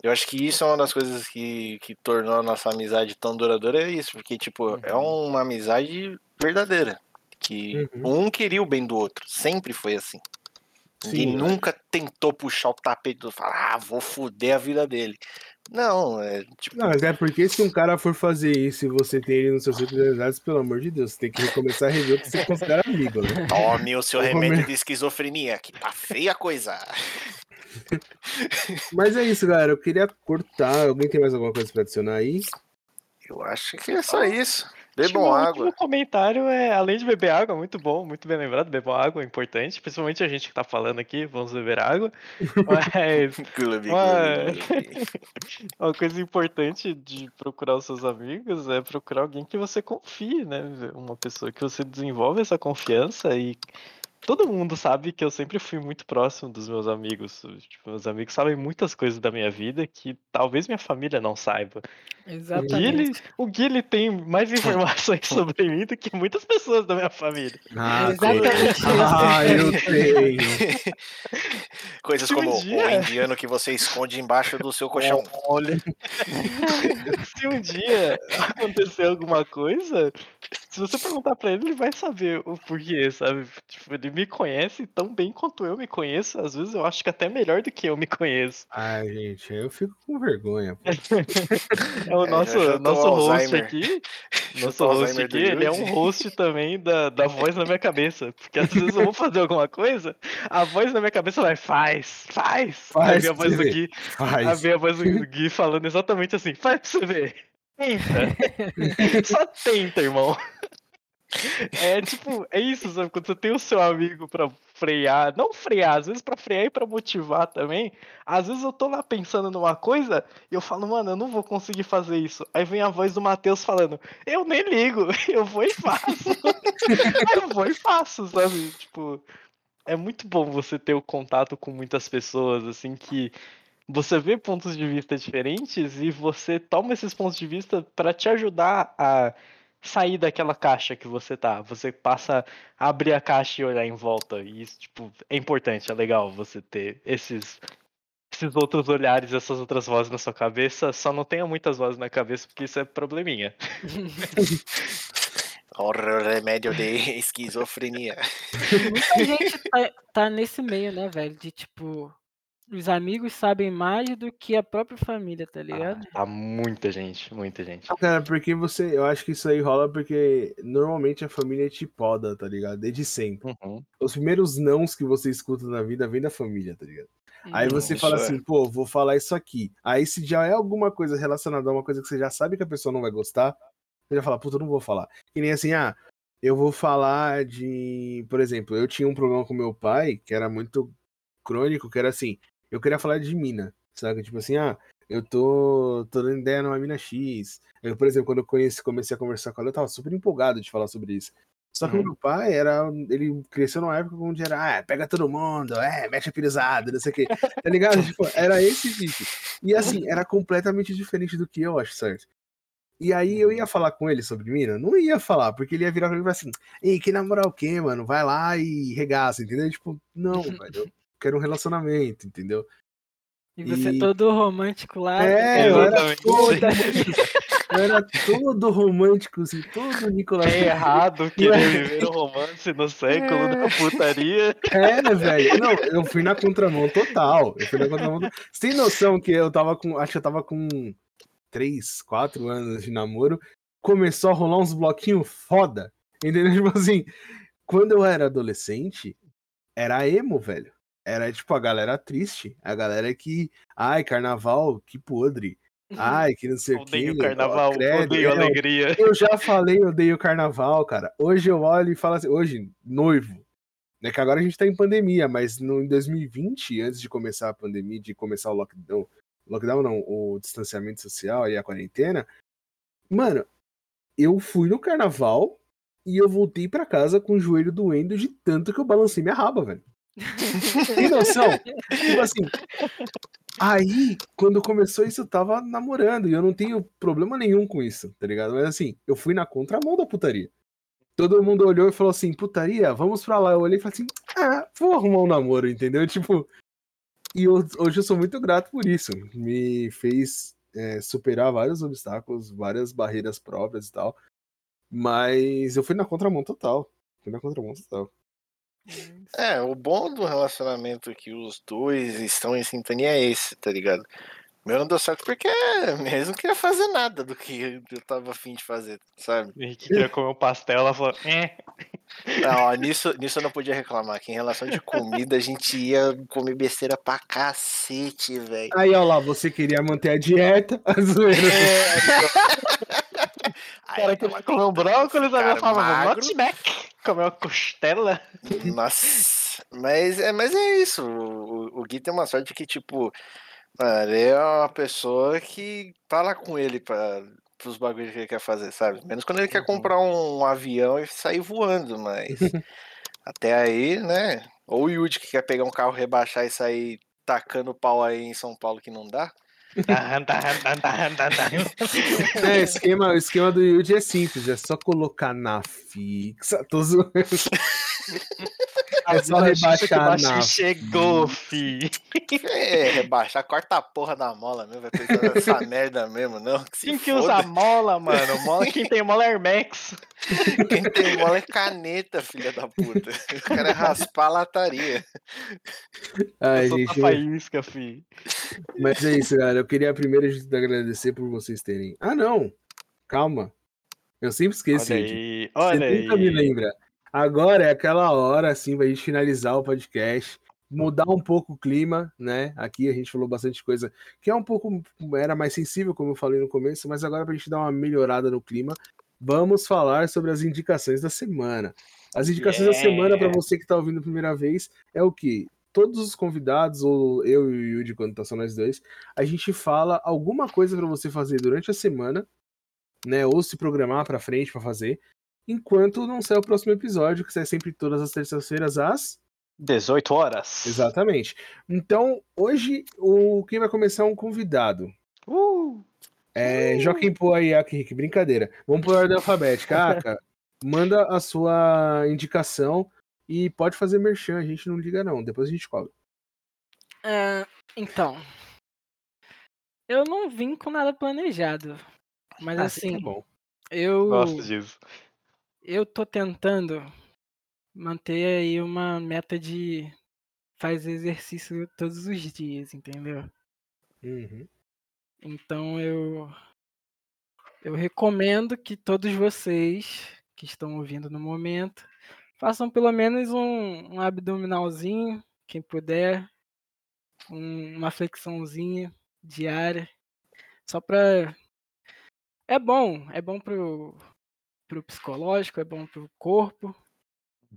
Eu acho que isso é uma das coisas que, que tornou a nossa amizade tão duradoura, é isso, porque, tipo, é uhum. é uma amizade verdadeira. Que uhum. um queria o bem do outro. Sempre foi assim. Sim, e nunca tentou puxar o tapete e falar, ah, vou foder a vida dele. Não, é tipo. Não, mas é porque se um cara for fazer isso e você tem ele nos seus representantes, pelo amor de Deus, você tem que recomeçar a rever o que você considera amigo, né? Tome o seu remédio de esquizofrenia, que tá feia a coisa. Mas é isso, galera. Eu queria cortar. Alguém tem mais alguma coisa pra adicionar aí? Eu acho que é só isso. Bebam água. O comentário é, além de beber água, muito bom, muito bem lembrado, bebam água é importante, principalmente a gente que tá falando aqui, vamos beber água. Mas uma, uma coisa importante de procurar os seus amigos é procurar alguém que você confie, né? Uma pessoa que você desenvolve essa confiança e todo mundo sabe que eu sempre fui muito próximo dos meus amigos. Tipo, meus amigos sabem muitas coisas da minha vida que talvez minha família não saiba. Exatamente. O Gui, ele, o Gui, ele tem mais informações sobre mim do que muitas pessoas da minha família. Ah, Exatamente. ah eu tenho. Coisas como um dia... o indiano que você esconde embaixo do seu colchão. Olha. Se um dia acontecer alguma coisa, se você perguntar pra ele, ele vai saber o porquê, sabe? Tipo, ele me conhece tão bem quanto eu me conheço. Às vezes eu acho que até melhor do que eu me conheço. Ai, gente, eu fico com vergonha. é o nosso, é, nosso host aqui. Nosso host aqui, ele é um host também da, da voz na minha cabeça. Porque às vezes eu vou fazer alguma coisa, a voz na minha cabeça vai, faz, faz. faz a voz do Gui. Faz. A voz do Gui falando exatamente assim, faz pra você ver. Tenta. Só tenta, irmão. É tipo, é isso, sabe? Quando você tem o seu amigo pra frear, não frear, às vezes pra frear e pra motivar também. Às vezes eu tô lá pensando numa coisa e eu falo, mano, eu não vou conseguir fazer isso. Aí vem a voz do Matheus falando, eu nem ligo, eu vou e faço. Aí eu vou e faço, sabe? Tipo, é muito bom você ter o contato com muitas pessoas, assim, que você vê pontos de vista diferentes e você toma esses pontos de vista para te ajudar a sair daquela caixa que você tá. Você passa a abrir a caixa e olhar em volta. E isso, tipo, é importante, é legal você ter esses esses outros olhares, essas outras vozes na sua cabeça. Só não tenha muitas vozes na cabeça, porque isso é probleminha. o remédio de esquizofrenia. Muita gente tá, tá nesse meio, né, velho? De tipo, os amigos sabem mais do que a própria família, tá ligado? Ah, há muita gente, muita gente. Cara, porque você. Eu acho que isso aí rola porque normalmente a família te poda, tá ligado? Desde sempre. Uhum. Os primeiros nãos que você escuta na vida vem da família, tá ligado? Aí você fala assim, é. pô, vou falar isso aqui. Aí se já é alguma coisa relacionada a uma coisa que você já sabe que a pessoa não vai gostar, você já fala, puta, eu não vou falar. Que nem assim, ah, eu vou falar de. Por exemplo, eu tinha um problema com meu pai que era muito crônico, que era assim, eu queria falar de mina, sabe? Tipo assim, ah, eu tô, tô dando ideia numa mina X. Eu, por exemplo, quando eu conheci, comecei a conversar com ela, eu tava super empolgado de falar sobre isso. Só que uhum. meu pai era. Ele cresceu numa época onde era, ah, pega todo mundo, é, mete a pirizada, não sei o quê. Tá ligado? tipo, era esse bicho. E assim, era completamente diferente do que eu acho certo. E aí eu ia falar com ele sobre mina? Não ia falar, porque ele ia virar pra mim e falar assim, ei, que namorar o quê, mano? Vai lá e regaça, entendeu? Tipo, não, velho quero um relacionamento, entendeu? E você e... todo romântico lá. É, eu era, todo, eu era todo romântico, assim, todo Nicolas. É errado querer viver um romance no século é... da putaria. É, velho. Não, eu fui na contramão total. Eu fui na contramão. Você tem noção que eu tava com. Acho que eu tava com 3, 4 anos de namoro. Começou a rolar uns bloquinhos foda. Entendeu? Tipo assim, quando eu era adolescente, era emo, velho era tipo a galera triste, a galera que, ai, carnaval, que podre. Ai, que não sei o que. Odeio carnaval, credo, odeio alegria. Eu já falei, odeio carnaval, cara. Hoje eu olho e falo assim, hoje, noivo. Né, que agora a gente tá em pandemia, mas no, em 2020, antes de começar a pandemia, de começar o lockdown, lockdown não, o distanciamento social e a quarentena, mano, eu fui no carnaval e eu voltei para casa com o joelho doendo de tanto que eu balancei minha raba, velho. Tem noção? tipo assim. Aí, quando começou isso, eu tava namorando e eu não tenho problema nenhum com isso, tá ligado? Mas assim, eu fui na contramão da putaria. Todo mundo olhou e falou assim: putaria, vamos pra lá. Eu olhei e falei assim: ah, vou arrumar um namoro, entendeu? Tipo. E eu, hoje eu sou muito grato por isso. Me fez é, superar vários obstáculos, várias barreiras próprias e tal. Mas eu fui na contramão total. Fui na contramão total. É, o bom do relacionamento que os dois estão em sintonia é esse, tá ligado? Meu não deu certo porque mesmo não queria fazer nada do que eu tava afim de fazer, sabe? E que queria comer um pastel, ela falou, é. Não, ó, nisso, nisso eu não podia reclamar, que em relação de comida a gente ia comer besteira pra cacete, velho. Aí, ó lá, você queria manter a dieta, a zoeira. É, o cara que vai comer um brócolis, agora fala, not Mac, comer uma costela. Nossa, mas é, mas é isso. O, o Gui tem uma sorte que, tipo, mano, ele é uma pessoa que tá lá com ele pra, pros bagulhos que ele quer fazer, sabe? Menos quando ele quer uhum. comprar um, um avião e sair voando, mas até aí, né? Ou o Yudi que quer pegar um carro, rebaixar e sair tacando pau aí em São Paulo que não dá é, esquema, o esquema do Yuji é simples, é só colocar na fixa. Tô zoando. É só rebaixar na. Chegou, fi. É, rebaixar, corta a porra da mola mesmo. Vai precisar dessa merda mesmo, não. Que quem que usa mola, mano? Mola, quem tem mola é Hermex. Quem tem mola é caneta, filha da puta. O cara é raspar a lataria. Ai, gente. Faísca, fi. Mas é isso, cara. Eu queria primeiro agradecer por vocês terem. Ah, não! Calma. Eu sempre esqueço. Olha aí, olha Você aí. nunca me lembra. Agora é aquela hora, assim, pra gente finalizar o podcast, mudar um pouco o clima, né? Aqui a gente falou bastante coisa que é um pouco, era mais sensível, como eu falei no começo, mas agora pra gente dar uma melhorada no clima, vamos falar sobre as indicações da semana. As indicações yeah. da semana, para você que está ouvindo a primeira vez, é o que? Todos os convidados, ou eu e o Yudi, quando tá só nós dois, a gente fala alguma coisa para você fazer durante a semana, né? Ou se programar para frente para fazer, enquanto não sai o próximo episódio, que sai sempre todas as terças-feiras às 18 horas. Exatamente. Então, hoje, o quem vai começar é um convidado. Uh! É, uh! Joaquim Pô aí, Rick, brincadeira. Vamos por ordem alfabética. Aka, manda a sua indicação e pode fazer merchan, a gente não liga não, depois a gente cobra. É, então, eu não vim com nada planejado, mas ah, assim, é bom. eu gosto disso. Eu tô tentando manter aí uma meta de fazer exercício todos os dias, entendeu? Uhum. Então eu eu recomendo que todos vocês que estão ouvindo no momento façam pelo menos um, um abdominalzinho, quem puder, um, uma flexãozinha diária, só para é bom, é bom pro pro psicológico, é bom pro corpo,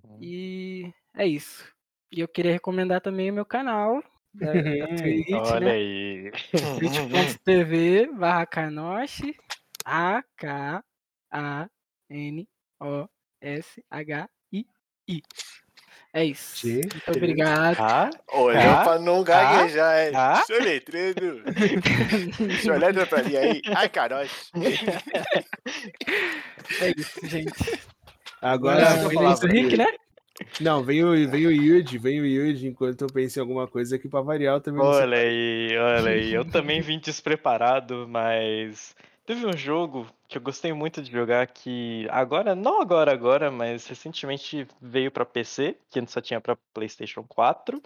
Uhum. E é isso. E eu queria recomendar também o meu canal da, da Twitch, Olha né? aí. twitch.tv barra Kanoshi A-K-A-N-O-S-H-I-I. É isso. Sim. Muito obrigado. Ah, Olhou ah, pra não gaguejar, hein? Ah? Seu letreiro. Deixa eu olhar pra mim aí. Ai, Kanoshi. É isso, gente. Agora. Não, o Rick, né? Não, vem o, vem o Yuji, vem o Yuji, enquanto eu penso em alguma coisa aqui pra variar eu também. Olha aí, olha aí. Eu também vim despreparado, mas teve um jogo que eu gostei muito de jogar que agora, não agora, agora, mas recentemente veio para PC, que antes só tinha para PlayStation 4,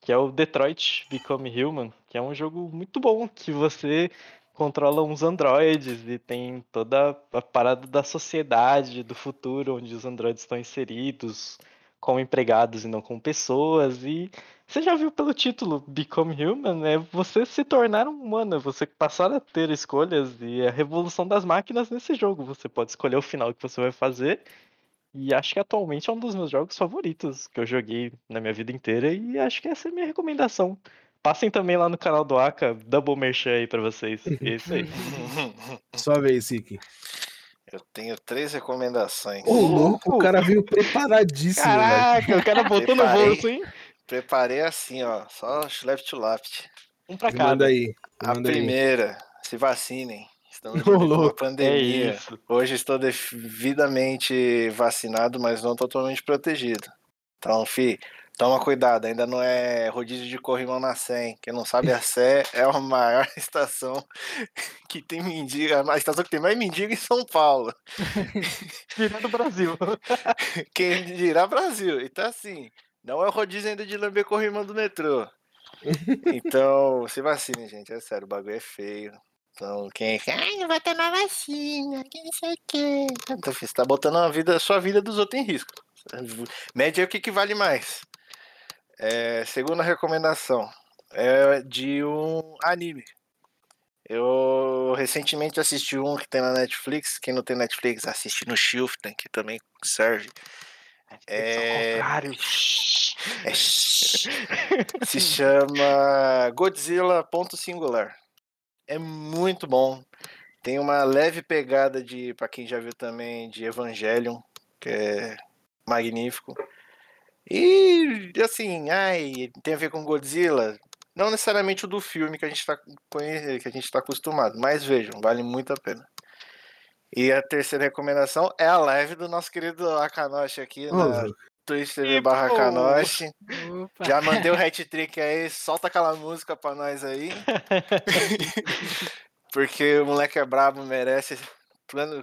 que é o Detroit Become Human, que é um jogo muito bom que você controla uns androides e tem toda a parada da sociedade, do futuro, onde os androides estão inseridos como empregados e não como pessoas. E você já viu pelo título Become Human, é você se tornar um humano, é você passar a ter escolhas e a revolução das máquinas nesse jogo. Você pode escolher o final que você vai fazer. E acho que atualmente é um dos meus jogos favoritos que eu joguei na minha vida inteira e acho que essa é a minha recomendação. Passem também lá no canal do Aka, Double Merchan aí pra vocês. É isso aí. Só vez, Siki. Eu tenho três recomendações. Ô, louco, o cara veio preparadíssimo. Caraca, velho. o cara botou Preparei, no bolso, hein? Preparei assim, ó, só left to left. Um pra cada. Manda aí. Manda A primeira, aí. se vacinem. Estamos com pandemia. É Hoje estou devidamente vacinado, mas não totalmente protegido. Então, fi, Toma cuidado, ainda não é rodízio de corrimão na Sé. Quem não sabe, a Sé é a maior estação que tem mendigo, a estação que tem mais mendigo em São Paulo. Dirá do Brasil. Quem dirá Brasil. Então, assim, não é o rodízio ainda de lamber corrimão do metrô. Então, se vacine, gente. É sério, o bagulho é feio. Então, quem. Ai, não vai tomar vacina, que não sei o quê. Então, você tá botando a, vida, a sua vida dos outros em risco. Mede aí o que, que vale mais. É, segunda recomendação é de um anime. Eu recentemente assisti um que tem na Netflix. Quem não tem Netflix, assiste no Shiften, que também serve. É... é... Se chama Godzilla Ponto Singular. É muito bom. Tem uma leve pegada de, para quem já viu também, de Evangelion, que é magnífico. E assim, ai, tem a ver com Godzilla. Não necessariamente o do filme que a gente está que a gente tá acostumado, mas vejam, vale muito a pena. E a terceira recomendação é a live do nosso querido Akanoshi aqui oh, na Twitch TV barra Akanoshi. Já mandei o hat trick aí, solta aquela música pra nós aí. Porque o moleque é brabo, merece.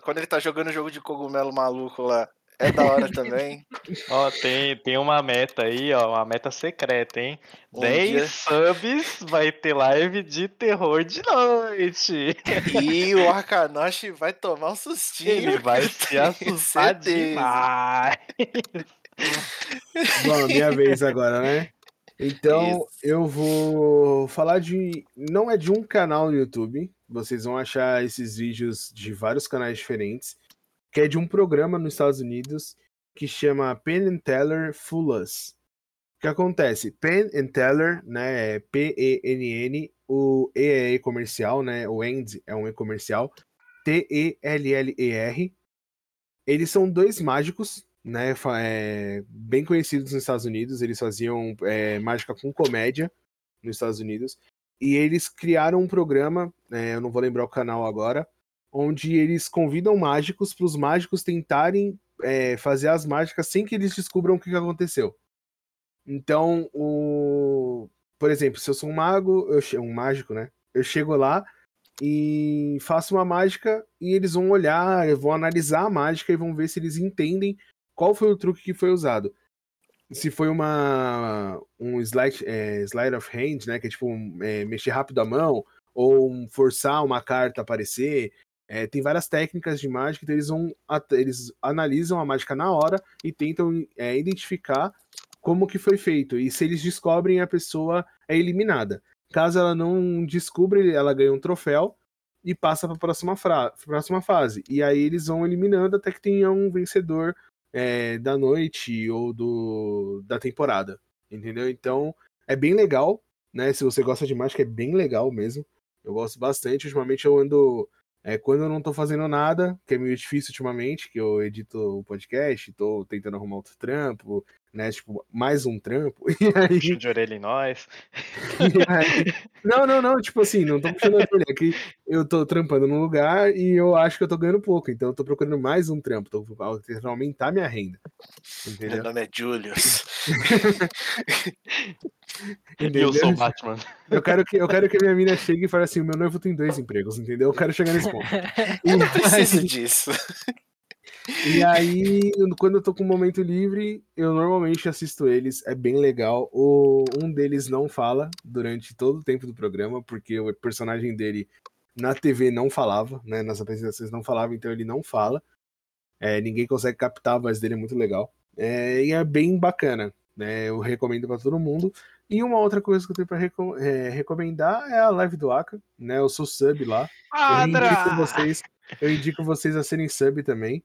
Quando ele tá jogando jogo de cogumelo maluco lá, é da hora também. ó, tem, tem uma meta aí, ó, uma meta secreta, hein? Um 10 dia... subs vai ter live de terror de noite. E o Arkanoshi vai tomar um sustinho. Ele vai se assustar demais. Bom, minha vez agora, né? Então, Isso. eu vou falar de. Não é de um canal no YouTube. Vocês vão achar esses vídeos de vários canais diferentes. Que é de um programa nos Estados Unidos que chama Penn and Teller Fullas. O que acontece? Penn and Teller, né, é P-E-N-N, o E é E comercial, né, o END é um E comercial, T-E-L-L-E-R. Eles são dois mágicos, né, é, bem conhecidos nos Estados Unidos, eles faziam é, mágica com comédia nos Estados Unidos, e eles criaram um programa, é, eu não vou lembrar o canal agora, onde eles convidam mágicos para os mágicos tentarem é, fazer as mágicas sem que eles descubram o que, aconteceu. Então, o... por exemplo, se eu sou um mago, eu... um mágico, né? Eu chego lá e faço uma mágica e eles vão olhar, vão analisar a mágica e vão ver se eles entendem qual foi o truque que foi usado. Se foi uma um slide, é, slide of hand, né, que é tipo um, é, mexer rápido a mão, ou um, forçar uma carta aparecer. É, tem várias técnicas de mágica, então eles vão eles analisam a mágica na hora e tentam é, identificar como que foi feito. E se eles descobrem, a pessoa é eliminada. Caso ela não descubra, ela ganha um troféu e passa para a próxima, próxima fase. E aí eles vão eliminando até que tenha um vencedor é, da noite ou do, da temporada, entendeu? Então é bem legal, né? Se você gosta de mágica, é bem legal mesmo. Eu gosto bastante. Ultimamente eu ando. É, quando eu não tô fazendo nada, que é meio difícil ultimamente, que eu edito o podcast, tô tentando arrumar outro trampo, né? Tipo, mais um trampo. E aí... Puxa de orelha em nós. Aí... Não, não, não, tipo assim, não tô puxando a orelha, é que eu tô trampando num lugar e eu acho que eu tô ganhando pouco, então eu tô procurando mais um trampo, tô tentando aumentar minha renda. Entendeu? Meu nome é Julius. eu sou Batman. Eu quero, que, eu quero que minha mina chegue e fale assim: o meu noivo tem dois empregos, entendeu? Eu quero chegar nesse ponto. Eu não preciso disso. E aí, quando eu tô com um momento livre, eu normalmente assisto eles, é bem legal. O, um deles não fala durante todo o tempo do programa, porque o personagem dele na TV não falava, né? Nas apresentações não falava, então ele não fala. É, ninguém consegue captar a voz dele, é muito legal. É, e é bem bacana, né? Eu recomendo para todo mundo. E uma outra coisa que eu tenho para reco é, recomendar é a live do Aka, né? Eu sou sub lá. Eu indico vocês, eu indico vocês a serem sub também.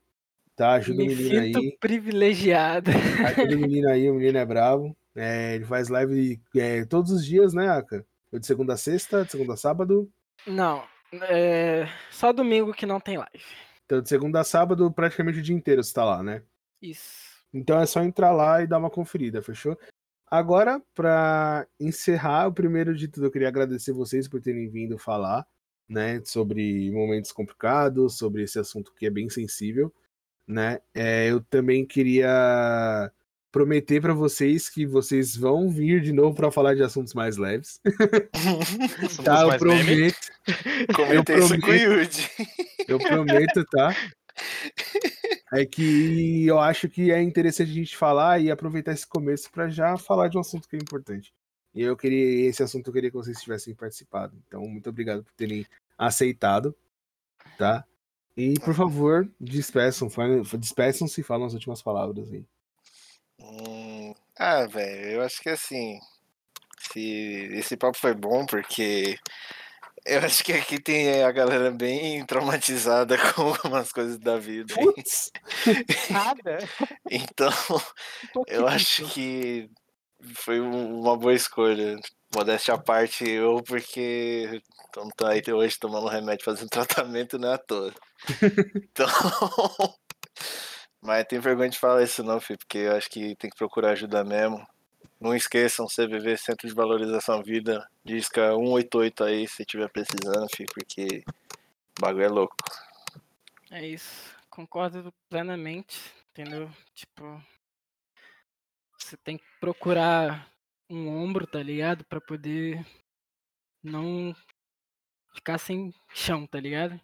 Tá, ajuda Me o menino sinto aí. privilegiado. Ajuda o menino aí, o menino é bravo. É, ele faz live é, todos os dias, né, Aka? De segunda a sexta, de segunda a sábado? Não, é só domingo que não tem live. Então, de segunda a sábado, praticamente o dia inteiro você tá lá, né? Isso. Então é só entrar lá e dar uma conferida, fechou? Agora, para encerrar, o primeiro de tudo, eu queria agradecer vocês por terem vindo falar, né, sobre momentos complicados, sobre esse assunto que é bem sensível né? É, eu também queria prometer para vocês que vocês vão vir de novo para falar de assuntos mais leves. tá, eu prometo. Comentei eu prometo, isso com o Yudi. Eu prometo, tá? É que eu acho que é interessante a gente falar e aproveitar esse começo para já falar de um assunto que é importante. E eu queria esse assunto eu queria que vocês tivessem participado. Então, muito obrigado por terem aceitado, tá? E, por favor, despeçam, despeçam-se e falam as últimas palavras aí. Hum, ah, velho, eu acho que assim. Se esse papo foi bom, porque eu acho que aqui tem a galera bem traumatizada com algumas coisas da vida. Putz, nada. então, eu acho que foi uma boa escolha. Modéstia à parte, eu, porque então tô aí hoje tomando remédio, fazendo tratamento, não é à toa. Então. Mas tem vergonha de falar isso não, filho, porque eu acho que tem que procurar ajuda mesmo. Não esqueçam, CVV, Centro de Valorização Vida, disca 188 aí, se tiver precisando, filho, porque o bagulho é louco. É isso, concordo plenamente, entendeu? Tipo, você tem que procurar um ombro, tá ligado? Pra poder não ficar sem chão, tá ligado?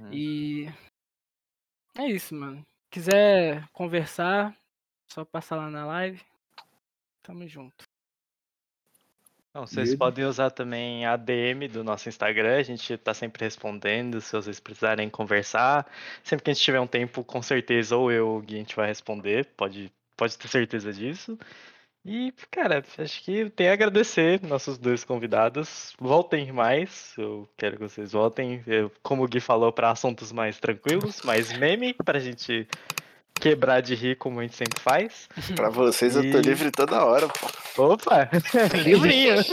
Uhum. E é isso, mano. Quiser conversar, só passar lá na live. Tamo junto. Não, vocês podem usar também a DM do nosso Instagram, a gente tá sempre respondendo, se vocês precisarem conversar. Sempre que a gente tiver um tempo, com certeza, ou eu ou o Gui, a gente vai responder, pode, pode ter certeza disso. E, cara, acho que tem a agradecer nossos dois convidados. Voltem mais, eu quero que vocês voltem, eu, como o Gui falou, para assuntos mais tranquilos, mais meme, pra gente quebrar de rir como a gente sempre faz. Pra vocês e... eu tô livre toda hora, pô. Opa! Livrinho!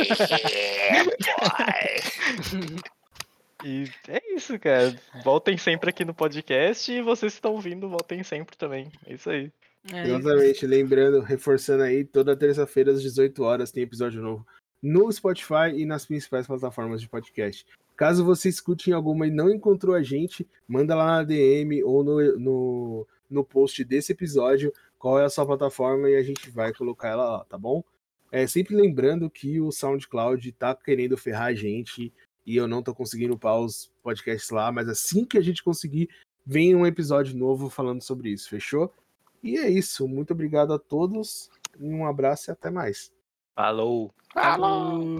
e é isso, cara. Voltem sempre aqui no podcast e vocês que estão ouvindo, voltem sempre também. É isso aí. É Exatamente, lembrando, reforçando aí, toda terça-feira às 18 horas tem episódio novo no Spotify e nas principais plataformas de podcast. Caso você escute em alguma e não encontrou a gente, manda lá na DM ou no, no, no post desse episódio qual é a sua plataforma e a gente vai colocar ela lá, tá bom? É, sempre lembrando que o SoundCloud tá querendo ferrar a gente e eu não tô conseguindo upar os podcasts lá, mas assim que a gente conseguir, vem um episódio novo falando sobre isso, fechou? E é isso. Muito obrigado a todos. Um abraço e até mais. Falou. Falou.